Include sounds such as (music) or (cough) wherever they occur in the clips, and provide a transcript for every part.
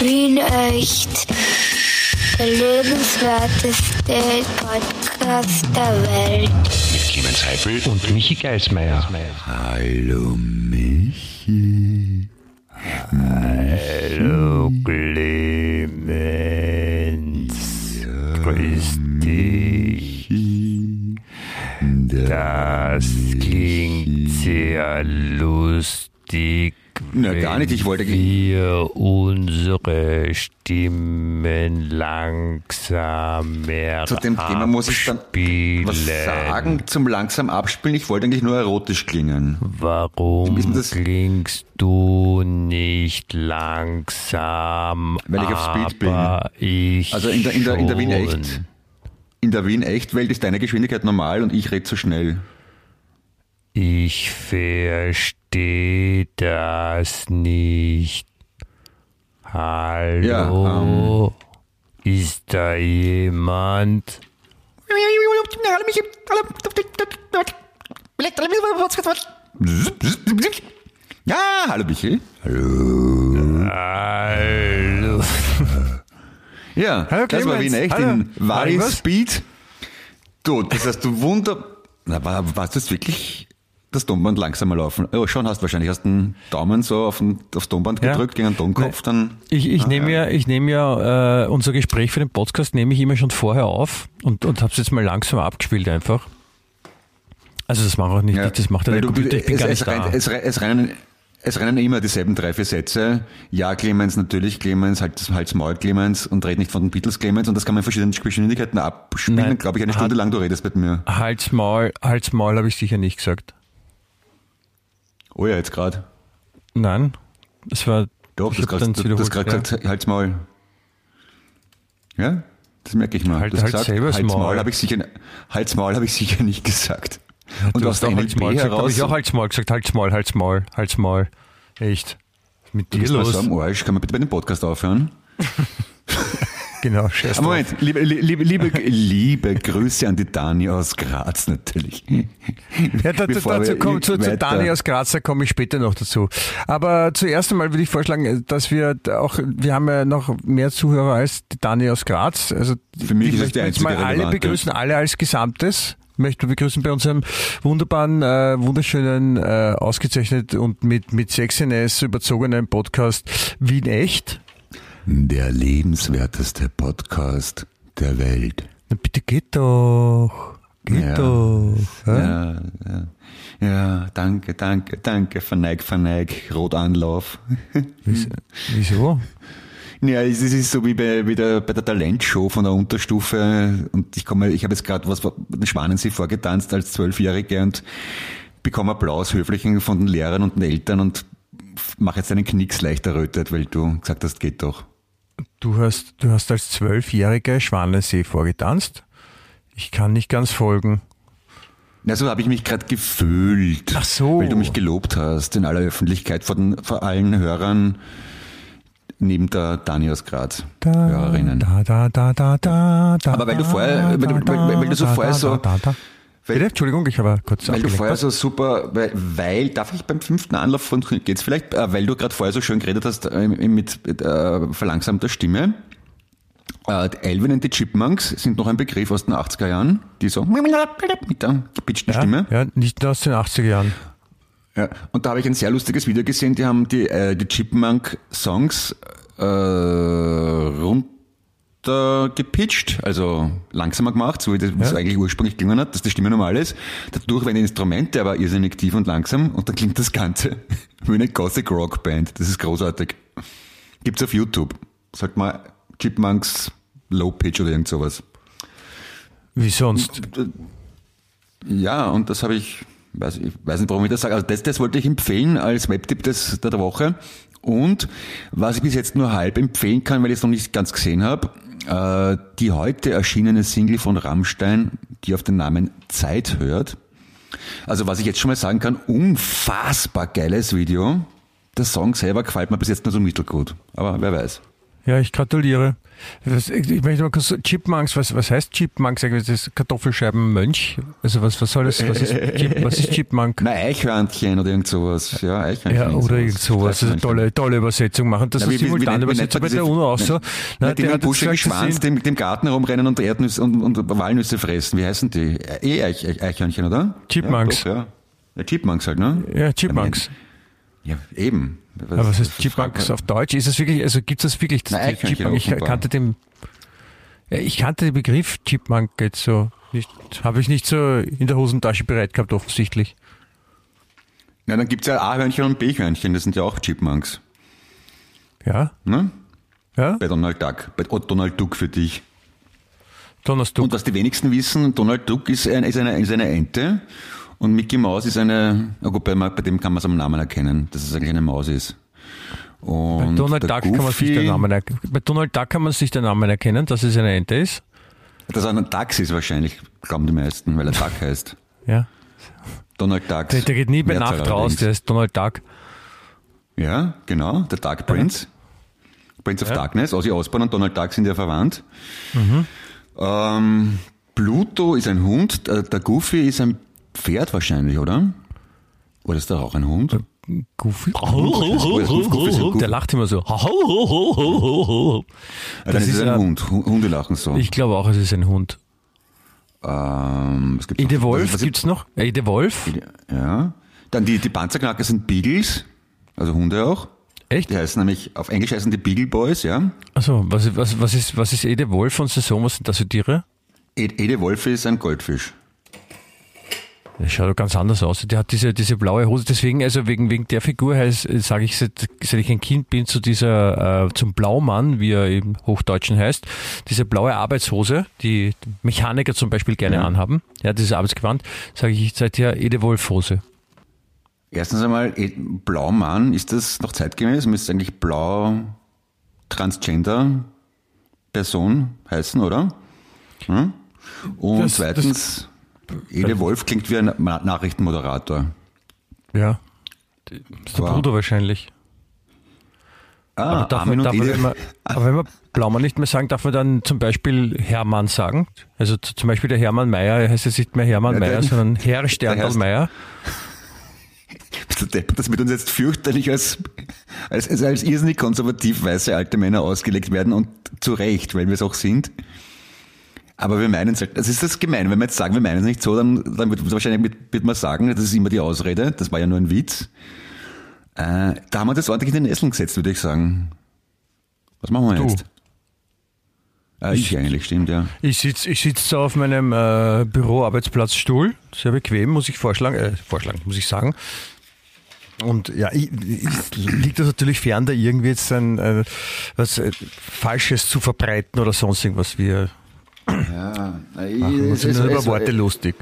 Wien echt. Der lebenswerteste Podcast der Welt. Mit Clemens Heifel und Michi Geismeier. Hallo Michi. Hallo Clemens. Grüß dich. Das klingt sehr lustig. Na, gar nicht, ich wollte- wir unsere Stimmen langsamer Zu dem Thema muss ich dann abspielen. was sagen zum langsam abspielen. Ich wollte eigentlich nur erotisch klingen. Warum das- klingst du nicht langsam? Weil ich auf Speed bin. Also in der, in der, in der Wien echt. In der Wien echt Welt ist deine Geschwindigkeit normal und ich rede zu schnell. Ich verstehe das nicht. Hallo? Ja, ähm. Ist da jemand? Ja, hallo Michi. Hallo? (laughs) Ja, Hallo, das war Clemens. Wien echt Hallo. in Wari Was? Speed. Du, das heißt, du wunder... Na, war, warst das wirklich das Tonband langsamer laufen? Oh, schon hast wahrscheinlich hast den Daumen so auf den, aufs Tonband Ja. gedrückt gegen den Tonkopf, dann... Ich, ich Ah, nehme ja, ich nehme ja äh, unser Gespräch für den Podcast nehme ich immer schon vorher auf und, und habe es jetzt mal langsam abgespielt einfach. Also das mache ich nicht, Ja, das macht ja der Computer, ich bin es, gar es, nicht da. es, es, rennen, es rennen immer dieselben drei, vier Sätze. Ja, Clemens, natürlich Clemens, halt, halt's Maul Clemens und red nicht von den Beatles Clemens und das kann man in verschiedenen Geschwindigkeiten abspielen, glaube ich, eine Stunde lang du redest mit mir. Halt's Maul, Halt's Maul habe ich sicher nicht gesagt. Oh ja, jetzt gerade. Nein, es war Doch, ich das hab gerade gerade ja. gesagt, halt's Maul. Ja, das merke ich mal. Halt- du halt gesagt, selber halt's Maul. Maul habe ich sicher, halt's Maul habe ich sicher nicht (laughs) gesagt. und Du aus hast der auch Halt's Maul gesagt, habe heraus, ich auch Halt's Maul gesagt, Halt's Maul, Halt's Maul, Halt's Maul. Echt. Mit du dir bist mal los? so am Arsch, kann man bitte bei dem Podcast aufhören? (laughs) Genau, scheiß. Moment, liebe, liebe, liebe, liebe Grüße an die Dani aus Graz natürlich. Ja, da, da, Bevor dazu wir kommt, zu, zu Dani aus Graz, da komme ich später noch dazu. Aber zuerst einmal würde ich vorschlagen, dass wir auch, wir haben ja noch mehr Zuhörer als die Dani aus Graz. Also Für mich ist möchten die jetzt mal einzige alle begrüßen, alle als Gesamtes. Möchten wir begrüßen bei unserem wunderbaren, äh, wunderschönen, äh, ausgezeichnet und mit, mit Sexiness überzogenen Podcast Wien Echt. Der lebenswerteste Podcast der Welt. Na bitte geht doch. Geht Ja. doch. Ja? Ja, ja, ja, danke, danke, danke, verneig, verneig, Rotanlauf. (laughs) Wieso? Ja, es ist- so wie bei, wie der, bei der Talentshow von der Unterstufe und ich komme, ich habe jetzt gerade was Schwanensee vorgetanzt als Zwölfjährige und bekomme Applaus höflichen von den Lehrern und den Eltern und mache jetzt einen Knicks leicht errötet, weil du gesagt hast, geht doch. Du hast, du hast als Zwölfjähriger Schwanensee vorgetanzt. Ich kann nicht ganz folgen. Na, so habe ich mich gerade gefühlt. Ach so. Weil du mich gelobt hast in aller Öffentlichkeit vor, den, vor allen Hörern neben der Dani aus Graz. Hörerinnen. Da, da, da, da, da, da, Aber weil du vorher- weil du- weil- weil du so da, vorher da, so- Da, da. Bitte? Entschuldigung, ich habe kurz Weil du vorher so super, weil, weil darf ich beim fünften Anlauf von geht's vielleicht, äh, weil du gerade vorher so schön geredet hast äh, mit äh, verlangsamter Stimme. Äh, die Alvin und die Chipmunks sind noch ein Begriff aus den 80er Jahren, die so mit der gepitchten ja, Stimme. ja, nicht nur aus den 80er Jahren. Ja, und da habe ich ein sehr lustiges Video gesehen, die haben die, äh, die Chipmunk-Songs äh, runtergepitcht, also langsamer gemacht, so wie das es eigentlich ursprünglich gelungen hat, dass die Stimme normal ist. Dadurch werden die Instrumente aber irrsinnig tief und langsam und dann klingt das Ganze (laughs) wie eine Gothic Rock Band. Das ist großartig. Gibt's auf YouTube. Sagt mal Chipmunks Low Pitch oder irgend sowas. Wie sonst? Ja, und das habe ich, weiß, ich weiß nicht, warum ich das sage. Also das, das wollte ich empfehlen als Webtipp des, der Woche. Und was ich bis jetzt nur halb empfehlen kann, weil ich es noch nicht ganz gesehen habe, äh, die heute erschienene Single von Rammstein, die auf den Namen Zeit hört. Also was ich jetzt schon mal sagen kann, unfassbar geiles Video. Der Song selber gefällt mir bis jetzt nur so mittelgut. Aber wer weiß. Ja, ich gratuliere. Ich möchte mal kurz, Chipmunks, was, was heißt Chipmunks? Das ist Kartoffelscheibenmönch? Also was, was soll das, was ist, Chip, was ist Chipmunk? (laughs) Na, Eichhörnchen oder irgend sowas. Ja, Eichhörnchen. Ja, oder irgend sowas. Also tolle, tolle Übersetzung machen. Das Na, ist simultan nennt bei der UNO auch so. Na, die der mit buschigen Schwanz, dem, dem Garten herumrennen und Erdnüsse und, und Walnüsse fressen. Wie heißen die? Eh Eich, Eich, Eichhörnchen, oder? Chipmunks. Ja, doch, ja. ja, Chipmunks halt, ne? Ja, Chipmunks. Ja, eben. Aber was heißt Chipmunks auf Deutsch? Ist es wirklich, also gibt es das wirklich? Das Eichhörnchen Chipmunk? Ich kannte den, ich kannte den Begriff Chipmunk jetzt so nicht, habe ich nicht so in der Hosentasche bereit gehabt, offensichtlich. Na, dann gibt's ja A-Hörnchen und B-Hörnchen, das sind ja auch Chipmunks. Ja, Ne? ja, Bei Donald Duck. Bei Donald Duck für dich. Donnerstag. Und was die wenigsten wissen, Donald Duck ist, ein, ist, eine, ist eine Ente und Mickey Mouse ist eine, na gut, bei, bei dem kann man es am Namen erkennen, dass es eigentlich eine Maus ist. Bei Und Donald der Duck kann man sich den Namen erkennen. Bei Donald Duck kann man sich den Namen erkennen, dass es eine Ente ist. Dass er ein Dachs ist wahrscheinlich, glauben die meisten, weil er Duck (laughs) heißt. Ja. Donald Duck. Der, der geht nie bei Nacht raus, der ist Donald Duck. Ja, genau, der Dark Prince. Prince of Darkness, Ozzy Osbourne und Donald Duck sind ja verwandt. Mhm. Ähm, Pluto ist ein Hund, der, der Goofy ist ein Pferd wahrscheinlich, oder? Oder ist der auch ein Hund? Goofy. Der lacht immer so. Das ist es ist ein Hund. Hu- Hunde lachen so. Ich glaube auch, es ist ein Hund. ähm, was gibt's Ede noch? Wolf Was- was- gibt's noch? Ede Wolf? Ja. Dann die, die Panzerknacker sind Beagles, also Hunde auch. Echt? Die heißen nämlich, auf Englisch heißen die Beagle Boys, ja. Also, was, was, was ist, was ist Ede Wolf von Saison? Was sind das für Tiere? Ed- Ede Wolf ist ein Goldfisch. Der schaut doch ganz anders aus. Der hat diese, diese blaue Hose. Deswegen, also wegen, wegen der Figur heißt, sage ich, seit, seit ich ein Kind bin, zu dieser, äh, zum Blaumann, wie er im Hochdeutschen heißt, diese blaue Arbeitshose, die Mechaniker zum Beispiel gerne Ja. anhaben, ja, dieses Arbeitsgewand, sage ich seither Ede Wolf Hose. Erstens einmal, eh, Blaumann, ist das noch zeitgemäß? Müsste eigentlich Blau Transgender Person heißen, oder? Hm? Und Das- zweitens, Ede Wolf klingt wie ein Nachrichtenmoderator. Ja. Das ist der Wow. Bruder wahrscheinlich. Ah, Aber darf man, darf man, man, aber wenn man Blaumann nicht mehr sagen, darf man dann zum Beispiel Hermann sagen? Also zum Beispiel der Hermann Mayer heißt jetzt nicht mehr Hermann Ja, Mayer, sondern (laughs) Herr du deppert, dass mit uns jetzt fürchterlich als, als, als, als irrsinnig konservativ weiße alte Männer ausgelegt werden und zu Recht, weil wir es auch sind. Aber wir meinen es halt, das ist das gemein. Wenn wir jetzt sagen, wir meinen es nicht so, dann, dann wird wahrscheinlich wird, wird man sagen, das ist immer die Ausrede, das war ja nur ein Witz. Äh, da haben wir das ordentlich in den Nesseln gesetzt, würde ich sagen. Was machen wir Du. jetzt? Ah, ich eigentlich, stimmt, ja. Ich sitze ich sitz auf meinem äh, Büroarbeitsplatzstuhl, sehr bequem, muss ich vorschlagen, äh, vorschlagen, muss ich sagen. Und ja, ich, ich, liegt das natürlich fern, da irgendwie jetzt ein, äh, was äh, Falsches zu verbreiten oder sonst irgendwas. Wir Ja, machen uns nur über Worte lustig.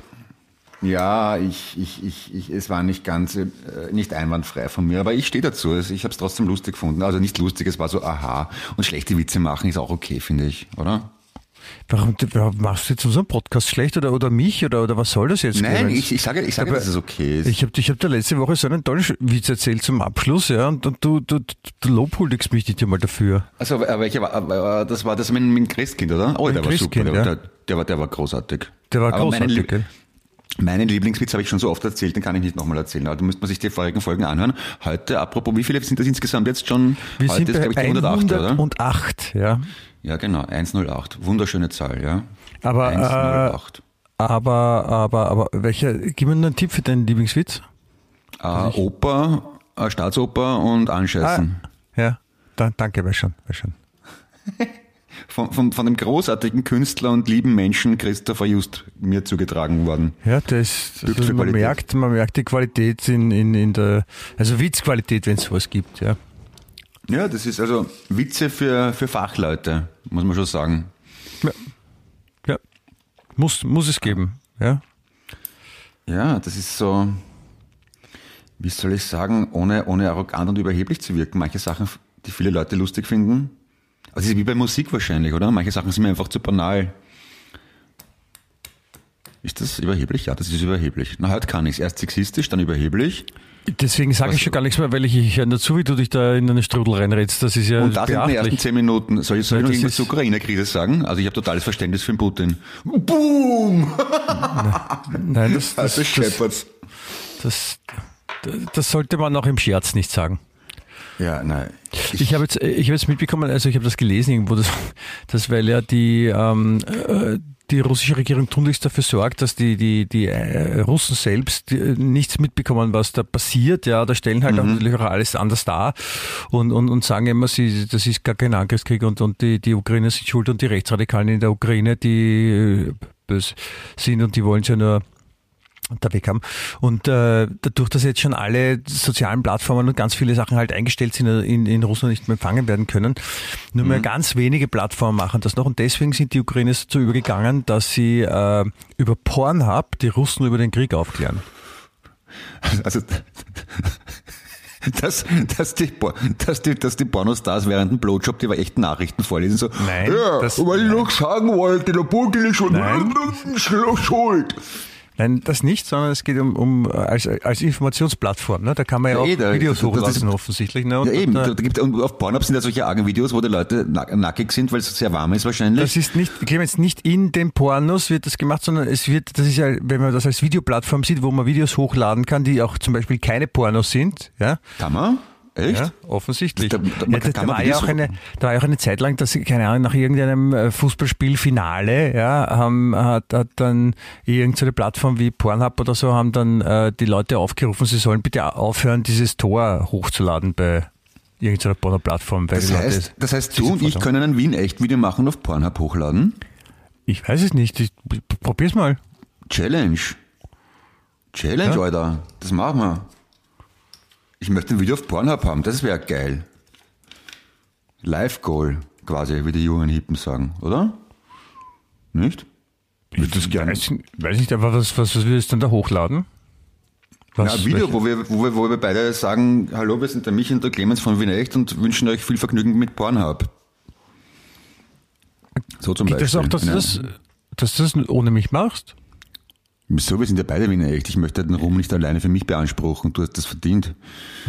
Ja, ich, ich, ich, ich, es war nicht ganz, äh, nicht einwandfrei von mir, aber ich stehe dazu. Also Ich habe es trotzdem lustig gefunden. Also nicht lustig, es war so aha. Und schlechte Witze machen ist auch okay, finde ich, oder? Warum, warum machst du jetzt unseren Podcast schlecht oder, oder mich oder, oder was soll das jetzt? Nein, ich, ich sage, ich sage, Aber dass es okay ist. Ich habe ich hab dir letzte Woche so einen tollen Witz erzählt zum Abschluss, ja, und, und du, du, du lobhuldigst mich nicht einmal dafür. also, welcher war, das war das mit, mit dem Christkind, oder? Oh, Mit der war Christkind, super. ja. Der, der, der, war, der war großartig. Der war Aber großartig, Lieb- gell? Meinen Lieblingswitz habe ich schon so oft erzählt, den kann ich nicht nochmal erzählen. Aber da müsste man sich die vorigen Folgen anhören. Heute, apropos, wie viele sind das insgesamt jetzt schon? Wir Heute sind ist, glaube ich, die 108, oder? 108, ja. Ja, genau, 108. Wunderschöne Zahl, ja. Aber, äh, 108. Aber, aber, aber, welcher, gib mir nur einen Tipp für deinen Lieblingswitz. Äh, Oper, äh, Staatsoper und Anscheißen. ja, da, danke, weiß schon, weiß schon. (laughs) Von, von, von dem großartigen Künstler und lieben Menschen Christopher Just mir zugetragen worden. Ja, das, also man Qualität. merkt, man merkt die Qualität in, in, in der, also Witzqualität, wenn es sowas gibt, ja. Ja, das ist also Witze für, für Fachleute, muss man schon sagen. Ja. Muss, muss es geben, ja. Ja, das ist so, wie soll ich sagen, ohne, ohne arrogant und überheblich zu wirken. Manche Sachen, die viele Leute lustig finden. Also es ist wie bei Musik wahrscheinlich, oder? Manche Sachen sind mir einfach zu banal. Ist das überheblich? Ja, das ist überheblich. Na, heute kann ich Erst sexistisch, dann überheblich. Deswegen sage ich schon gar nichts mehr, weil ich, ich höre nur zu, wie du dich da in einen Strudel reinredst. Das ist ja Und das in den ersten zehn Minuten. Soll ich, soll ich noch das irgendwas zur Ukraine-Krise sagen? Also ich habe totales Verständnis für den Putin. Boom! Nein, das, das, Also das, Shepherds. das, das sollte man auch im Scherz nicht sagen. Ja, nein. Ich habe jetzt, ich habe jetzt mitbekommen, also ich habe das gelesen irgendwo, dass, dass weil ja die, ähm, äh, die russische Regierung tunlichst dafür sorgt, dass die, die, die äh, Russen selbst äh, nichts mitbekommen, was da passiert. Ja, da stellen halt auch natürlich auch alles anders dar und, und, und sagen immer, sie, das ist gar kein Angriffskrieg und, und die, die Ukrainer sind schuld und die Rechtsradikalen in der Ukraine, die äh, böse sind und die wollen ja nur weg haben. Und äh, dadurch, dass jetzt schon alle sozialen Plattformen und ganz viele Sachen halt eingestellt sind, äh, in, in Russland nicht mehr empfangen werden können, nur mehr ganz wenige Plattformen machen das noch. Und deswegen sind die Ukrainer dazu übergegangen, dass sie äh, über Pornhub die Russen über den Krieg aufklären. Also, dass, dass, die, dass, die, dass die Pornostars während dem Blowjob die echten Nachrichten vorlesen, so, Nein, ja, das- weil ich noch sagen wollte, der Putin ist schon schuld. Nein, das nicht, sondern es geht um, um äh, als, als Informationsplattform. Ne? Da kann man ja, Ja, auch eh, da- Videos das- das hochladen ist- offensichtlich. Ne? Und, Ja, eben, und, da, da gibt, und auf Pornhub sind ja solche argen Videos, wo die Leute nack- nackig sind, weil es sehr warm ist wahrscheinlich. Das ist nicht, Clemens, nicht in den Pornos wird das gemacht, sondern es wird, das ist ja, wenn man das als Videoplattform sieht, wo man Videos hochladen kann, die auch zum Beispiel keine Pornos sind, ja, Kann man? Echt? ja offensichtlich. Da- ja, war ja auch eine, da war ja auch eine Zeit lang, dass, keine Ahnung, nach irgendeinem äh, Fußballspielfinale, ja, haben, hat, hat dann irgendeine Plattform wie Pornhub oder so, haben dann äh, die Leute aufgerufen, sie sollen bitte aufhören, dieses Tor hochzuladen bei irgendeiner Porno-Plattform. weil Das heißt, das heißt, du und ich können ein Wien-Echt-Video machen und auf Pornhub hochladen? Ich weiß es nicht, ich, probier's mal. Challenge. Challenge, Ja. Alter. Das machen wir. Ich möchte ein Video auf Pornhub haben, das wäre geil. Live-Goal, quasi, wie die jungen Hippen sagen, oder? Nicht? Ich würde das gerne. Weiß, weiß nicht, aber was, was, was willst du denn da hochladen? Ja, Was, ein Video, welche- wo wir, wo, wir, wo wir beide sagen, hallo, wir sind der Michi und der Clemens von Wien Echt und wünschen euch viel Vergnügen mit Pornhub. So zum Geht das Beispiel. auch, dass Ja. das, dass du das ohne mich machst? Wieso? Wir sind ja beide Wiener echt. Ich möchte den Ruhm nicht alleine für mich beanspruchen. Du hast das verdient.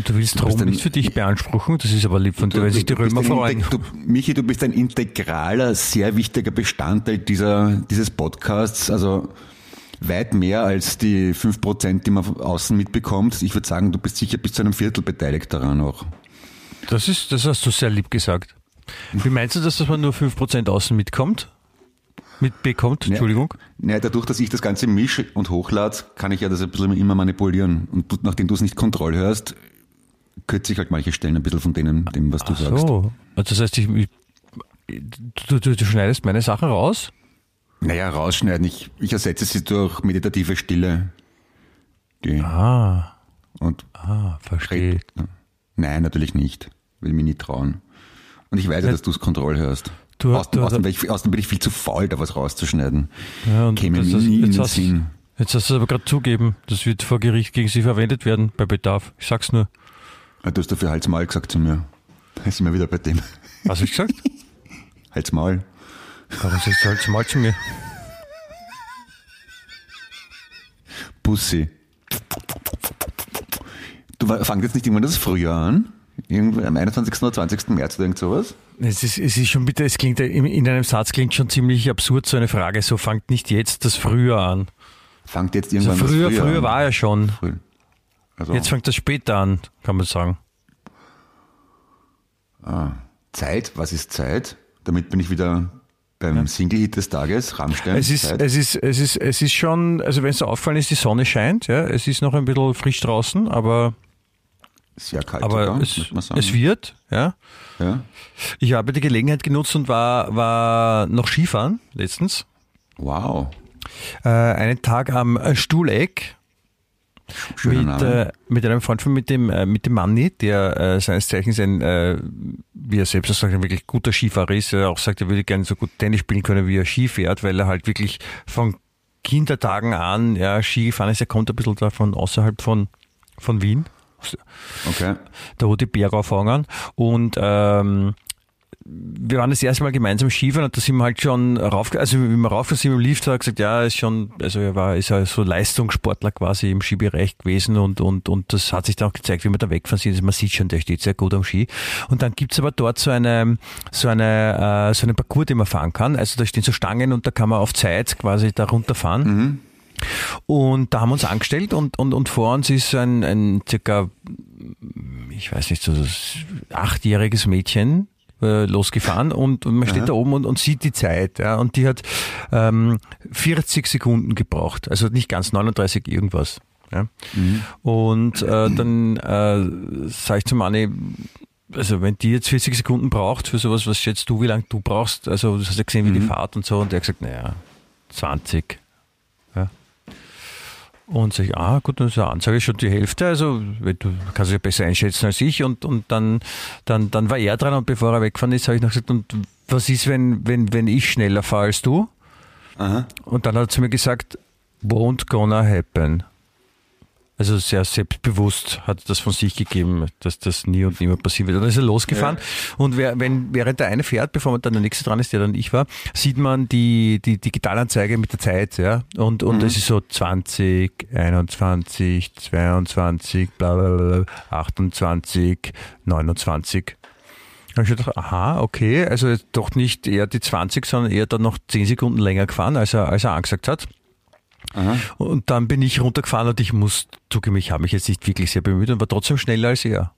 Du willst Du ein- nicht für dich beanspruchen? Das ist aber lieb von dir, weil sich die Römer freuen. Du, Michi, du bist ein integraler, sehr wichtiger Bestandteil dieser, dieses Podcasts. Also weit mehr als die 5%, die man von außen mitbekommt. Ich würde sagen, du bist sicher bis zu einem Viertel beteiligt daran auch. Das, ist, das hast du sehr lieb gesagt. Wie meinst du das, dass man nur 5% außen mitkommt? Mitbekommt, Entschuldigung. Naja, dadurch, dass ich das Ganze mische und hochlade, kann ich ja das ein bisschen immer manipulieren. Und du, nachdem du es nicht Kontroll hörst, kürze ich halt manche Stellen ein bisschen von denen, dem, was du sagst. So. Also das heißt, ich, ich, du, du, du schneidest meine Sachen raus? Naja, rausschneiden. Ich, ich ersetze sie durch meditative Stille. Die, Ah, und ah, verstehe. Nein, natürlich nicht. Will mich nicht trauen. Und ich weiß ja, dass du es Kontroll hörst. Du- außerdem, du- außerdem, bin ich, außerdem bin ich viel zu faul, da was rauszuschneiden. Ja, Käme das- nie in jetzt den hast- Sinn. Jetzt hast du es aber gerade zugeben, das wird vor Gericht gegen sie verwendet werden bei Bedarf. Ich sag's nur. Ja, Du hast dafür Hals Maul gesagt zu mir. Da sind wir wieder bei dem. Hast du gesagt? (laughs) Hals Maul. Warum sagst du halt mal zu mir? Pussy. Du fangst jetzt nicht irgendwann das Frühjahr an? Irgendwann am 21. oder 20. März oder irgend sowas? Es ist, es ist schon bitte, es klingt in in einem Satz klingt schon ziemlich absurd so eine Frage. So fangt nicht jetzt das Frühjahr an. Fangt jetzt irgendwann das früher, Frühjahr früher an. war er schon. Früh. Also, Jetzt fängt das später an, kann man sagen. Zeit, was ist Zeit? Damit bin ich wieder beim Single-Hit des Tages, Rammstein. Es ist, Zeit. es ist, es ist, es ist schon, also wenn es so auffallen ist, die Sonne scheint, ja, es ist noch ein bisschen frisch draußen, aber, Sehr kalt aber sogar, es, es wird, ja. ja. Ich habe die Gelegenheit genutzt und war, war noch Skifahren letztens. Wow, Äh, einen Tag am äh, Stuhleck mit, äh, mit einem Freund von mit dem, äh, mit dem Manni, der äh, seines Zeichens ein, äh, wie er selbst sagt, ein wirklich guter Skifahrer ist. Er auch sagt, er würde gerne so gut Tennis spielen können, wie er Ski fährt, weil er halt wirklich von Kindertagen an ja, Ski gefahren ist. Er kommt ein bisschen da von außerhalb von, von Wien, okay. da wo die Berge auffangen. Und ähm, wir waren das erste Mal gemeinsam Skifahren und da sind wir halt schon rauf, also wie wir rauf sind im Lift, hat er gesagt, ja, ist schon, also er war, ist ja so Leistungssportler quasi im Skibereich gewesen und, und, und das hat sich dann auch gezeigt, wie wir da wegfahren sind. Also man sieht schon, der steht sehr gut am Ski. Und dann gibt's aber dort so eine, so eine, äh, so einen Parcours, den man fahren kann. Also da stehen so Stangen und da kann man auf Zeit quasi da runterfahren. Mhm. Und da haben wir uns angestellt und, und, und vor uns ist ein, ein circa, ich weiß nicht, so achtjähriges Mädchen äh, losgefahren und, und man steht Aha. da oben und, und sieht die Zeit. Ja, und die hat ähm, 40 Sekunden gebraucht, also nicht ganz 39 irgendwas. Ja. Und äh, dann äh, sage ich zu Manni, also wenn die jetzt 40 Sekunden braucht für sowas, was schätzt du, wie lange du brauchst? Also du hast ja gesehen, wie die Fahrt und so. Und der hat gesagt, naja, 20. Und sag ich, ah gut, dann ist eine Ansage schon die Hälfte, also du kannst dich ja besser einschätzen als ich. Und, und dann, dann, dann war er dran und bevor er weggefahren ist, habe ich noch gesagt, und was ist, wenn, wenn, wenn ich schneller fahre als du? Aha. Und dann hat er zu mir gesagt, won't gonna happen. Also sehr selbstbewusst hat das von sich gegeben, dass das nie und nimmer passieren wird. Und dann ist er losgefahren und wer, wenn, während der eine fährt, bevor dann der nächste dran ist, der dann ich war, sieht man die, die Digitalanzeige mit der Zeit, ja. Und, und es ist so 20, 21, 22, bla, bla, bla, 28, 29. Da habe ich gedacht, aha, okay, also doch nicht eher die 20, sondern eher dann noch 10 Sekunden länger gefahren, als er, als er angesagt hat. Aha. Und dann bin ich runtergefahren und ich muss zugeben, ich habe mich jetzt nicht wirklich sehr bemüht und war trotzdem schneller als er.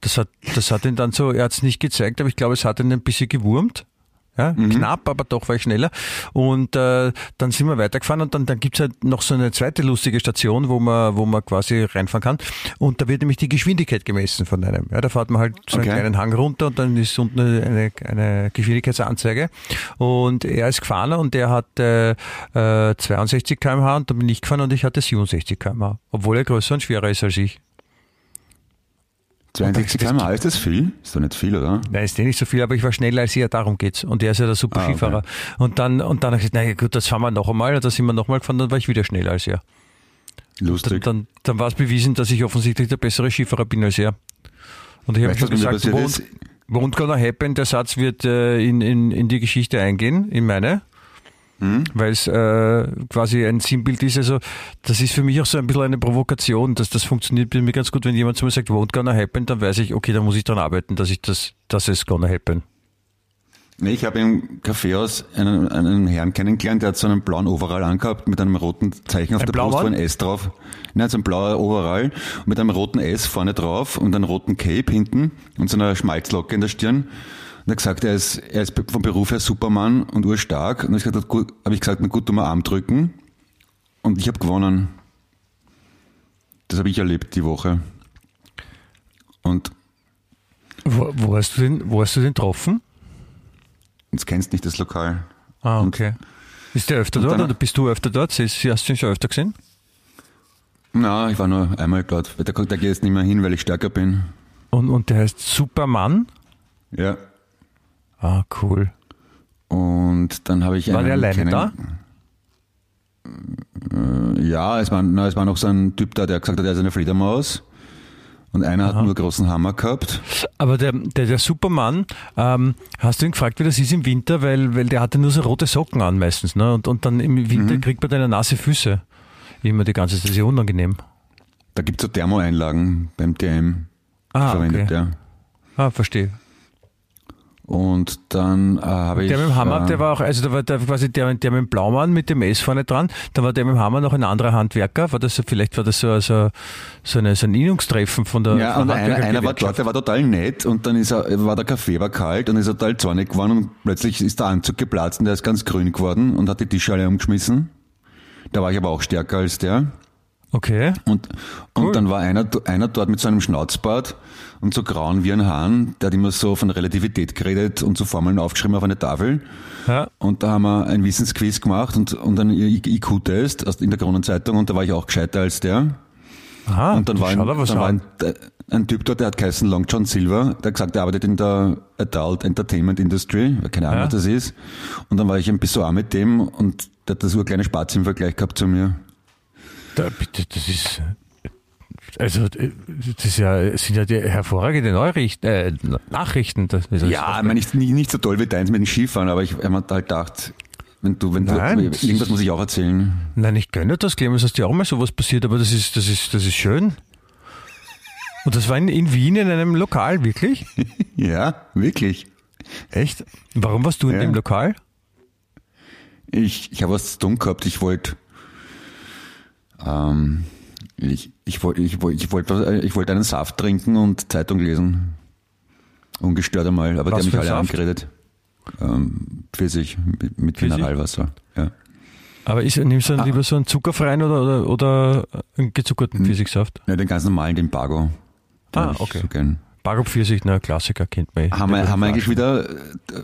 Das hat, das hat ihn dann so, er hat es nicht gezeigt, aber ich glaube, es hat ihn ein bisschen gewurmt. Ja, Knapp, aber doch war ich schneller. Und äh, dann sind wir weitergefahren und dann, dann gibt's halt noch so eine zweite lustige Station, wo man, wo man quasi reinfahren kann. Und da wird nämlich die Geschwindigkeit gemessen von einem. Ja, da fährt man halt so einen Okay. kleinen Hang runter und dann ist unten eine, eine Geschwindigkeitsanzeige. Und er ist gefahren und er hatte äh, 62 km/h und dann bin ich gefahren und ich hatte 67 km/h. Obwohl er größer und schwerer ist als ich. 62 Das- km/h, ist das viel? Ist doch nicht viel, oder? Nein, ist eh nicht so viel, aber ich war schneller als er, darum geht's. Und er ist ja der super Ah, okay. Skifahrer. Und dann, und dann habe ich gesagt, naja gut, das fahren wir noch einmal. Und da sind wir noch mal gefahren, dann war ich wieder schneller als er. Dann, Lustig. dann, dann war es bewiesen, dass ich offensichtlich der bessere Skifahrer bin als er. Und ich habe schon gesagt, passiert won't, won't gonna happen, der Satz wird äh, in, in, in die Geschichte eingehen, in meine. Hm? Weil es äh, quasi ein Sinnbild ist. Also das ist für mich auch so ein bisschen eine Provokation, dass das funktioniert bei mir ganz gut. Wenn jemand zu mir sagt, won't gonna happen, dann weiß ich, okay, da muss ich dran arbeiten, dass ich das, dass es gonna happen. Nee, ich habe im Kaffeehaus einen, einen Herrn kennengelernt, der hat so einen blauen Overall angehabt mit einem roten Zeichen auf Ein der Brust, wo ein S drauf. Nein, so ein blauer Overall mit einem roten S vorne drauf und einem roten Cape hinten und so einer Schmalzlocke in der Stirn. Und er hat gesagt, er ist, er ist vom Beruf her Superman und urstark. Und ich habe gesagt, gut, hab ich gesagt, na gut, tu mal Arm drücken. Und ich habe gewonnen. Das habe ich erlebt die Woche. Und Wo, wo, hast du den, wo hast du den getroffen? jetzt kennst nicht das Lokal. Ah, okay. Ist der öfter und dort dann- oder bist du öfter dort? Hast du ihn schon öfter gesehen? Na, ich war nur einmal dort. Da, da gehe ich jetzt nicht mehr hin, weil ich stärker bin. Und, und der heißt Superman? Ja. Ah, cool. Und dann habe ich War der alleine da? Äh, Ja, es war, na, es war noch so ein Typ da, der gesagt hat, er ist eine Fledermaus. Und einer hat nur einen großen Hammer gehabt. Aber der, der, der Superman, ähm, hast du ihn gefragt, wie das ist im Winter? Weil, weil der hatte nur so rote Socken an meistens. Ne? Und, und dann im Winter Mhm. kriegt man dann nasse Füße. Immer die ganze Zeit. Das ist ja unangenehm. Da gibt's so Thermoeinlagen beim DM. Ah, verwendet okay. der. Ah, verstehe. Und dann äh, habe ich. Der mit dem Hammer, äh, der war auch, also da war der quasi der, der mit dem Blaumann mit dem S vorne dran, da war der mit dem Hammer noch ein anderer Handwerker, war das so, vielleicht war das so, so, so, eine, so ein Innungstreffen von der Ja, von und der einer, einer war dort, der war total nett und dann ist er, war der Kaffee war kalt und ist er total zornig geworden und plötzlich ist der Anzug geplatzt und der ist ganz grün geworden und hat die Tische alle umgeschmissen. Da war ich aber auch stärker als der. Okay. Und, und Cool. dann war einer, einer dort mit so einem Schnauzbart und so grauen wie ein Hahn, der hat immer so von Relativität geredet und so Formeln aufgeschrieben auf eine Tafel. Ja. Und da haben wir ein Wissensquiz gemacht und, und einen IQ-Test in der Kronenzeitung und da war ich auch gescheiter als der. Aha, und dann war, ein, dann war ein, ein Typ dort, der hat geheißen Long John Silver, der hat gesagt, er arbeitet in der Adult Entertainment Industry, keine Ahnung, Ja. was das ist. Und dann war ich ein bisschen auch mit dem und der hat das urkleine Spatz im Vergleich gehabt zu mir. Da, bitte, das ist, Also, das ist ja, das sind ja die hervorragende Neuricht, äh, Nachrichten. Das, ich Ja, ich meine, nicht, nicht, nicht so toll wie deins mit dem Skifahren, aber ich habe halt gedacht, wenn du, wenn Nein, du, das irgendwas muss ich auch erzählen. Nein, ich gönne das, Clemens, dass dir auch mal sowas passiert, aber das ist, das ist, das ist schön. Und das war in, in Wien in einem Lokal, wirklich? (laughs) Ja, wirklich. Echt? Warum warst du in Ja. dem Lokal? Ich, ich habe was zu tun gehabt. Ich wollte, ähm, ich, ich wollte, ich wollte, ich wollte, ich wollte einen Saft trinken und Zeitung lesen. Ungestört einmal, aber Was die haben mich alle Saft? angeredet. Ähm, Pfirsich mit, mit Pfirsich? Mineralwasser. Ja. Aber ist, nimmst du Ah. dann lieber so einen zuckerfreien oder, oder, oder einen gezuckerten. Pfirsichsaft? ja, den ganz normalen, den Bago. Den Ah, hab ich okay. So gern. Bago Pfirsich, na Klassiker, kennt man eh. Haben wir, wurde haben wir eigentlich wieder, äh,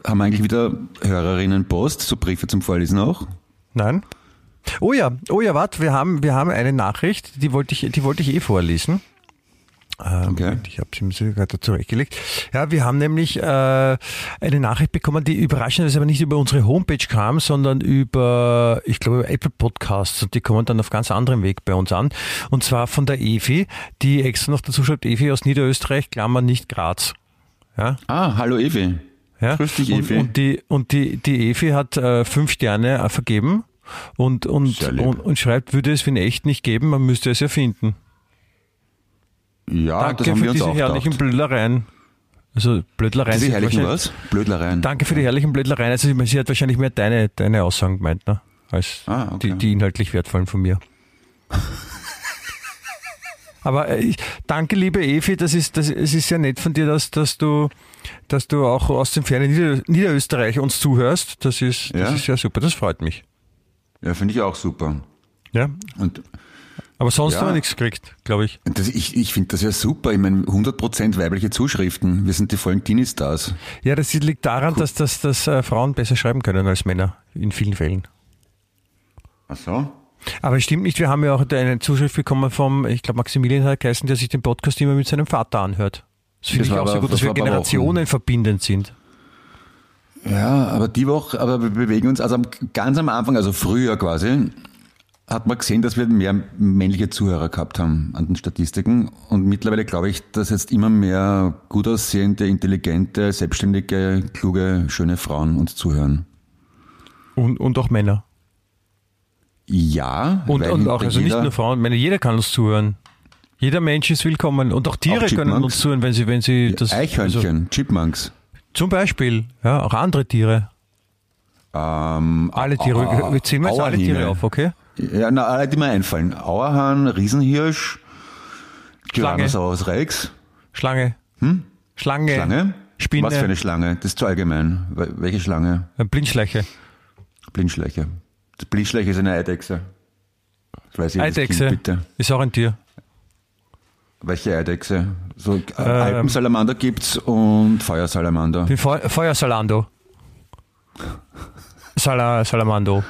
haben wir eigentlich wieder Hörerinnen Post, so Briefe zum Vorlesen auch? Nein? Oh ja, oh ja, warte, wir haben, wir haben eine Nachricht, die wollte ich, die wollte ich eh vorlesen. Ähm, Okay. Ich habe sie mir sogar gerade zurechtgelegt. Ja, wir haben nämlich äh, eine Nachricht bekommen, die überraschenderweise aber nicht über unsere Homepage kam, sondern über, ich glaube, über Apple Podcasts und die kommen dann auf ganz anderem Weg bei uns an. Und zwar von der Evi, die extra noch dazu schreibt, Evi aus Niederösterreich, Klammer nicht Graz. Ja, Ah, hallo Evi. ja. Grüß dich, und, Evi. Und die, und die, die Evi hat äh, fünf Sterne vergeben und, und, Sehr und, und schreibt, würde es in echt nicht geben, man müsste es erfinden. Ja, Ah, das Danke haben für wir uns diese auch herrlichen gedacht. Blödlereien. Also Blödlereien Diese herrlichen was? Blödlereien. Danke für die herrlichen Blödlereien. Also sie sie hat wahrscheinlich mehr deine, deine Aussagen gemeint, ne? als Ah, okay. die, die inhaltlich wertvollen von mir. (laughs) Aber äh, ich, danke, liebe Evi, das ist, das, es ist ja nett von dir, dass, dass, du, dass du auch aus dem fernen Nieder, Niederösterreich uns zuhörst. Das ist, das Ja. ist ja super, das freut mich. Ja, finde ich auch super. Ja? Und Aber sonst Ja. haben wir nichts gekriegt, glaube ich. das, ich, ich finde das ja super. Ich meine, 100% weibliche Zuschriften. Wir sind die vollen Teenie-Stars. Ja, das liegt daran, dass, dass, dass äh, Frauen besser schreiben können als Männer, in vielen Fällen. Ach so? Aber es stimmt nicht, wir haben ja auch eine Zuschrift bekommen vom, ich glaube Maximilian hat geheißen, der sich den Podcast immer mit seinem Vater anhört. Das finde ich auch sehr gut, dass das wir Generationen verbindend sind. Ja, aber die Woche, aber wir bewegen uns, also am- ganz am Anfang, also früher quasi, hat man gesehen, dass wir mehr männliche Zuhörer gehabt haben an den Statistiken. Und mittlerweile glaube ich, dass jetzt immer mehr gut aussehende, intelligente, selbstständige, kluge, schöne Frauen uns zuhören. Und, und auch Männer. Ja, Und, und auch, also nicht jeder- nur Frauen, meine, jeder kann uns zuhören. Jeder Mensch ist willkommen. Und auch Tiere Auch können uns zuhören, wenn sie, wenn sie das. Eichhörnchen, Also, Chipmunks. Zum Beispiel, ja, auch andere Tiere. Ähm, Alle Tiere. Au- Wir wir jetzt alle. Tiere auf, okay? Ja, na, alle, die mir einfallen. Auerhahn, Riesenhirsch. Tyrannosaurus Rex, Schlange. Schlange. Schlange. Spinne. Was für eine Schlange? Das ist zu allgemein. Wel- Welche Schlange? Blindschleiche. Blindschleiche. Das Blindschleiche ist eine Eidechse. Das weiß jedes Eidechse. Kind, bitte. Ist auch ein Tier. Welche Eidechse? So, äh, Ähm. Alpensalamander gibt's und Feuersalamander. Den Feu Feuersalando. Sala, Salamando.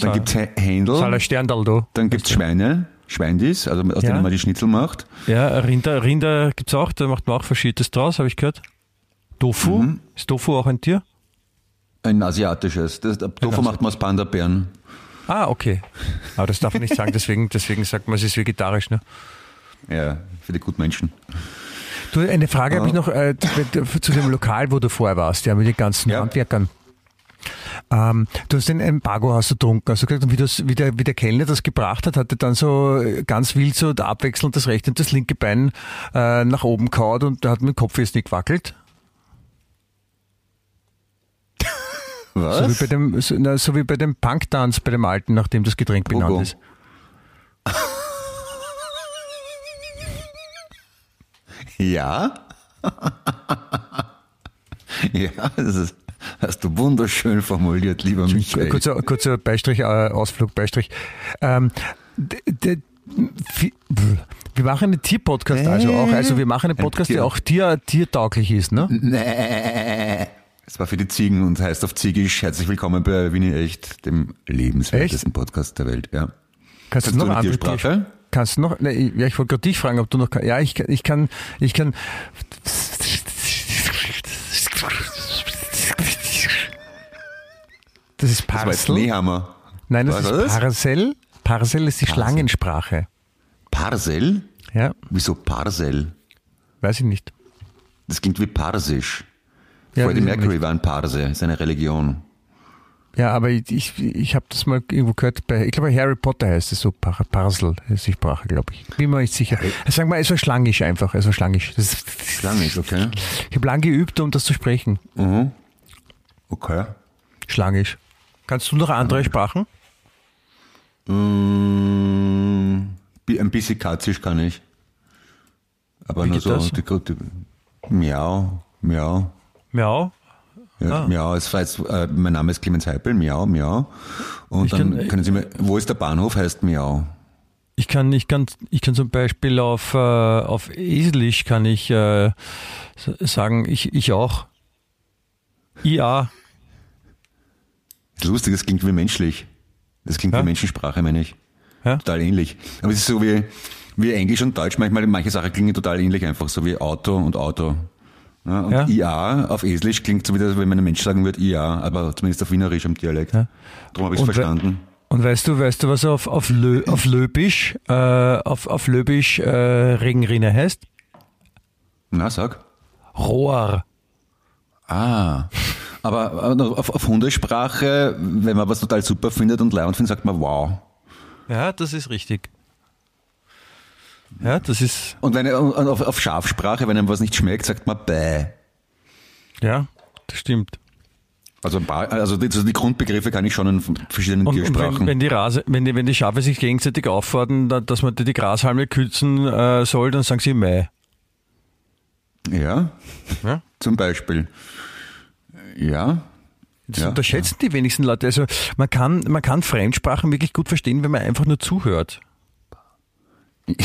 Dann gibt's Hä- Händel. Sala Sterndaldo. Dann gibt's Schweine. Schweindis, also aus Ja. denen man die Schnitzel macht. Ja, Rinder, Rinder gibt's auch, da macht man auch Verschiedenes draus, habe ich gehört. Tofu, Mhm. ist Tofu auch ein Tier? Ein asiatisches. Das, Tofu macht man aus Panda-Bären. Ah, okay. Aber das darf man nicht sagen, deswegen, deswegen sagt man, es ist vegetarisch. Ne? Ja, für die Gutmenschen. Du, eine Frage habe ich noch äh, zu- dem Lokal, wo du vorher warst, ja, mit den ganzen Ja. Handwerkern. Ähm, du hast den Embargo hast du getrunken, also gesagt, und wie, das, wie, der, wie der Kellner das gebracht hat, hat er dann so ganz wild so abwechselnd das rechte und das linke Bein äh, nach oben kaut und da hat mit dem Kopf jetzt nicht gewackelt. (laughs) So wie Was? bei dem, so, na, so wie bei dem Punktanz bei dem Alten, nachdem das Getränk benannt ist. (laughs) Ja? (laughs) ja, das ist, hast du wunderschön formuliert, lieber Michael. Kurzer, kurzer Beistrich, äh, Ausflug, Beistrich. Ähm, wir machen einen Tierpodcast also auch. Also wir machen einen Podcast, der Tier- auch tier, tiertauglich ist, ne? Nee. Es war für die Ziegen und heißt auf Ziegisch herzlich willkommen bei Winnie Echt, dem lebenswertesten Podcast der Welt. Ja. Kannst du Kannst noch du eine andere Tiersprache? Kannst du noch? Ne, ich- ja, ich wollte gerade dich fragen, ob du noch. Ja, ich, kann- ich kann, ich kann. Das ist Das war Parcel. Nehammer. Nein, das Was ist das? Parcel. Parcel ist die Schlangensprache. Parsel? Ja, Wieso Parsel? weiß ich nicht. Das klingt wie Parsisch. Ja, Freddie Mercury war ein Parse, seine Religion. Ja, aber ich, ich, ich habe das mal irgendwo gehört, bei, ich glaube bei Harry Potter heißt es so, Par Parsel ist die Sprache, glaube ich. Bin mir nicht sicher. Sagen wir, es war schlangisch einfach, es war schlangisch. Das ist, Schlangisch, okay. ich habe lang geübt, um das zu sprechen. Mhm. Okay. Schlangisch. Kannst du noch andere Sprachen? Mm, bi- ein bisschen katzisch kann ich. Aber Wie nur geht so, das? die, die, Miau, Miau. Miau. Ja, Ah. Miau, es war jetzt, äh, mein Name ist Clemens Heipel, Miau, Miau. Und Ich dann kann- können Sie mir, wo ist der Bahnhof, heißt Miau. Ich kann, ich kann, ich kann zum Beispiel auf, äh, auf Eselisch kann ich äh, sagen, ich, ich auch. IA. Lustig, das klingt wie menschlich. Das klingt Ja. wie Menschensprache, meine ich. Ja. Total ähnlich. Aber es ist so wie, wie Englisch und Deutsch. Manchmal, manche Sachen klingen total ähnlich einfach, so wie Auto und Auto. Ja, und Ja. IA auf Eslisch klingt so wie das, wenn man ein Mensch sagen würde, IA, aber zumindest auf Wienerisch am Dialekt. Ja. Darum habe ich es verstanden. Und weißt du, weißt du, was auf, auf, Lö, auf Löbisch, äh, auf, auf Löbisch äh, Regenrinne heißt? Na, sag. Rohr. Ah. Aber aber auf, auf Hundesprache, wenn man was total super findet und leibend findet, sagt man wow. Ja, das ist richtig. Ja, das ist, Und wenn auf, auf Schafsprache, wenn einem was nicht schmeckt, sagt man bäh. ja, das stimmt. Also, ein paar- also die, also die Grundbegriffe kann ich schon in verschiedenen Und, Tiersprachen. wenn, wenn, die Rase, wenn, die, wenn die Schafe sich gegenseitig auffordern, da- dass man die, die Grashalme kürzen äh, soll, dann sagen sie Mai. ja, Ja? zum Beispiel. Ja. Das Ja, unterschätzen die wenigsten Leute. Also man kann, man kann Fremdsprachen wirklich gut verstehen, wenn man einfach nur zuhört. (laughs)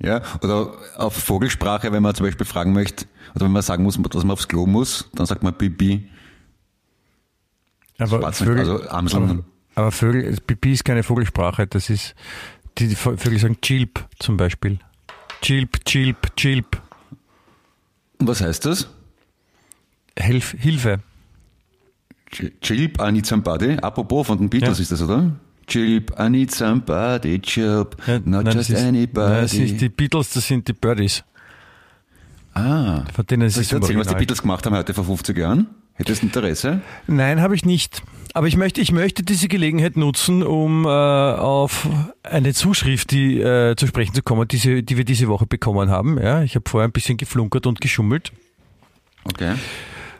Ja, oder auf Vogelsprache, wenn man zum Beispiel fragen möchte, oder wenn man sagen muss, dass man aufs Klo muss, dann sagt man Bibi. Aber nicht, also Amseln. aber, aber Vögel, Pipi ist keine Vogelsprache, das ist, die, die Vögel sagen Chilp zum Beispiel. Chilp, Chilp, Chilp. Und was heißt das? Hilf, Hilfe. Ch- Chilp, I need somebody. Apropos von den Beatles Ja. ist das, oder? Chilp, I need somebody, chirp, Ja, not nein, just ist, anybody. Nein, das sind nicht die Beatles, das sind die Birdies. ah, Von denen ist es im erzählen, was die. Beatles gemacht haben heute vor 50 Jahren? Hättest du Interesse? Nein, habe ich nicht. Aber ich möchte, ich möchte diese Gelegenheit nutzen, um äh, auf eine Zuschrift die, äh, zu sprechen zu kommen, diese, die wir diese Woche bekommen haben. Ja, ich habe vorher ein bisschen geflunkert und geschummelt. Okay.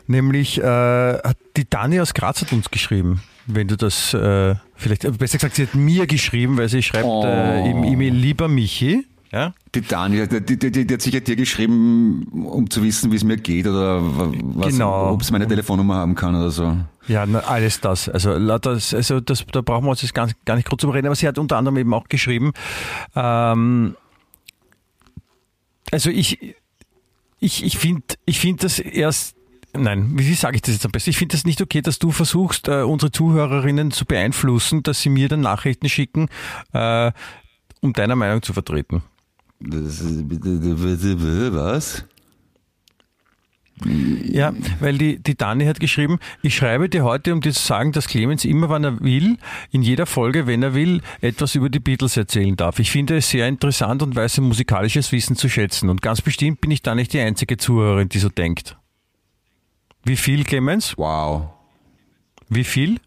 Nämlich äh, hat die Dani aus Graz hat uns geschrieben. Wenn du das äh, vielleicht, äh, besser gesagt, sie hat mir geschrieben, weil sie schreibt Oh. äh, im E-Mail lieber Michi. Ja? Die Dani, die, die, die, die hat sicher dir geschrieben, um zu wissen, wie es mir geht oder was, Genau. ob es meine Telefonnummer haben kann oder so. Ja, na, alles das. Also, lauter- also das, da brauchen wir uns jetzt gar, gar nicht kurz drüber reden, aber sie hat unter anderem eben auch geschrieben, ähm, also ich, ich, ich finde ich find das erst, nein, wie sage ich das jetzt am besten? Ich finde das nicht okay, dass du versuchst, äh, unsere Zuhörerinnen zu beeinflussen, dass sie mir dann Nachrichten schicken, äh, um deiner Meinung zu vertreten. Was? Ja, weil die, die Dani hat geschrieben, ich schreibe dir heute, um dir zu sagen, dass Clemens immer, wann er will, in jeder Folge, wenn er will, etwas über die Beatles erzählen darf. Ich finde es sehr interessant und weiß sein musikalisches Wissen zu schätzen. Und ganz bestimmt bin ich da nicht die einzige Zuhörerin, die so denkt. Wie viel, Clemens? Wow. Wie viel?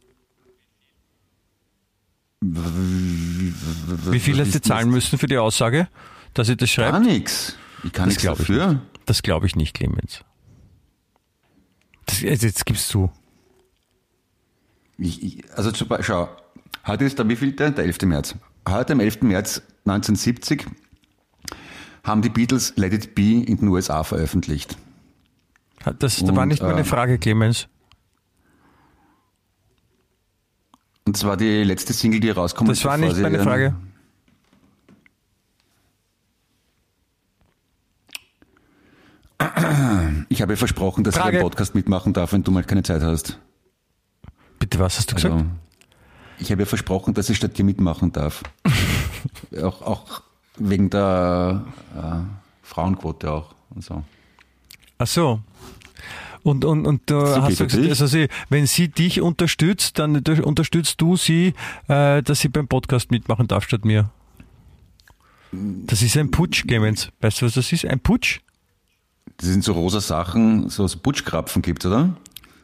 Wie viel hast du zahlen müssen für die Aussage, dass sie das Gar schreibt? nichts. Ich kann nichts dafür. Das glaube ich nicht, Clemens. Das, also jetzt gibst du. Ich, ich, also zum Beispiel, schau, heute ist der wievielte? Der 11. März. Heute am 11. März 1970 haben die Beatles Let It Be in den USA veröffentlicht. Das, das war Und, nicht meine äh, Frage, Clemens. Und zwar die letzte Single, die rauskommt. Das war nicht meine Frage. Ich habe versprochen, dass Frage. ich einen Podcast mitmachen darf, wenn du mal keine Zeit hast. Bitte, was hast du gesagt? Also, ich habe versprochen, dass ich statt dir mitmachen darf. (laughs) auch, auch wegen der äh, Frauenquote auch und so. Ach so. Und, und, und Sie hast du gesagt, also sie, wenn sie dich unterstützt, dann unterstützt du sie, äh, dass sie beim Podcast mitmachen darf statt mir. Das ist ein Putsch, Clemens. Weißt du, was das ist? Ein Putsch? Das sind so rosa Sachen, so, so Putschkrapfen gibt's, oder?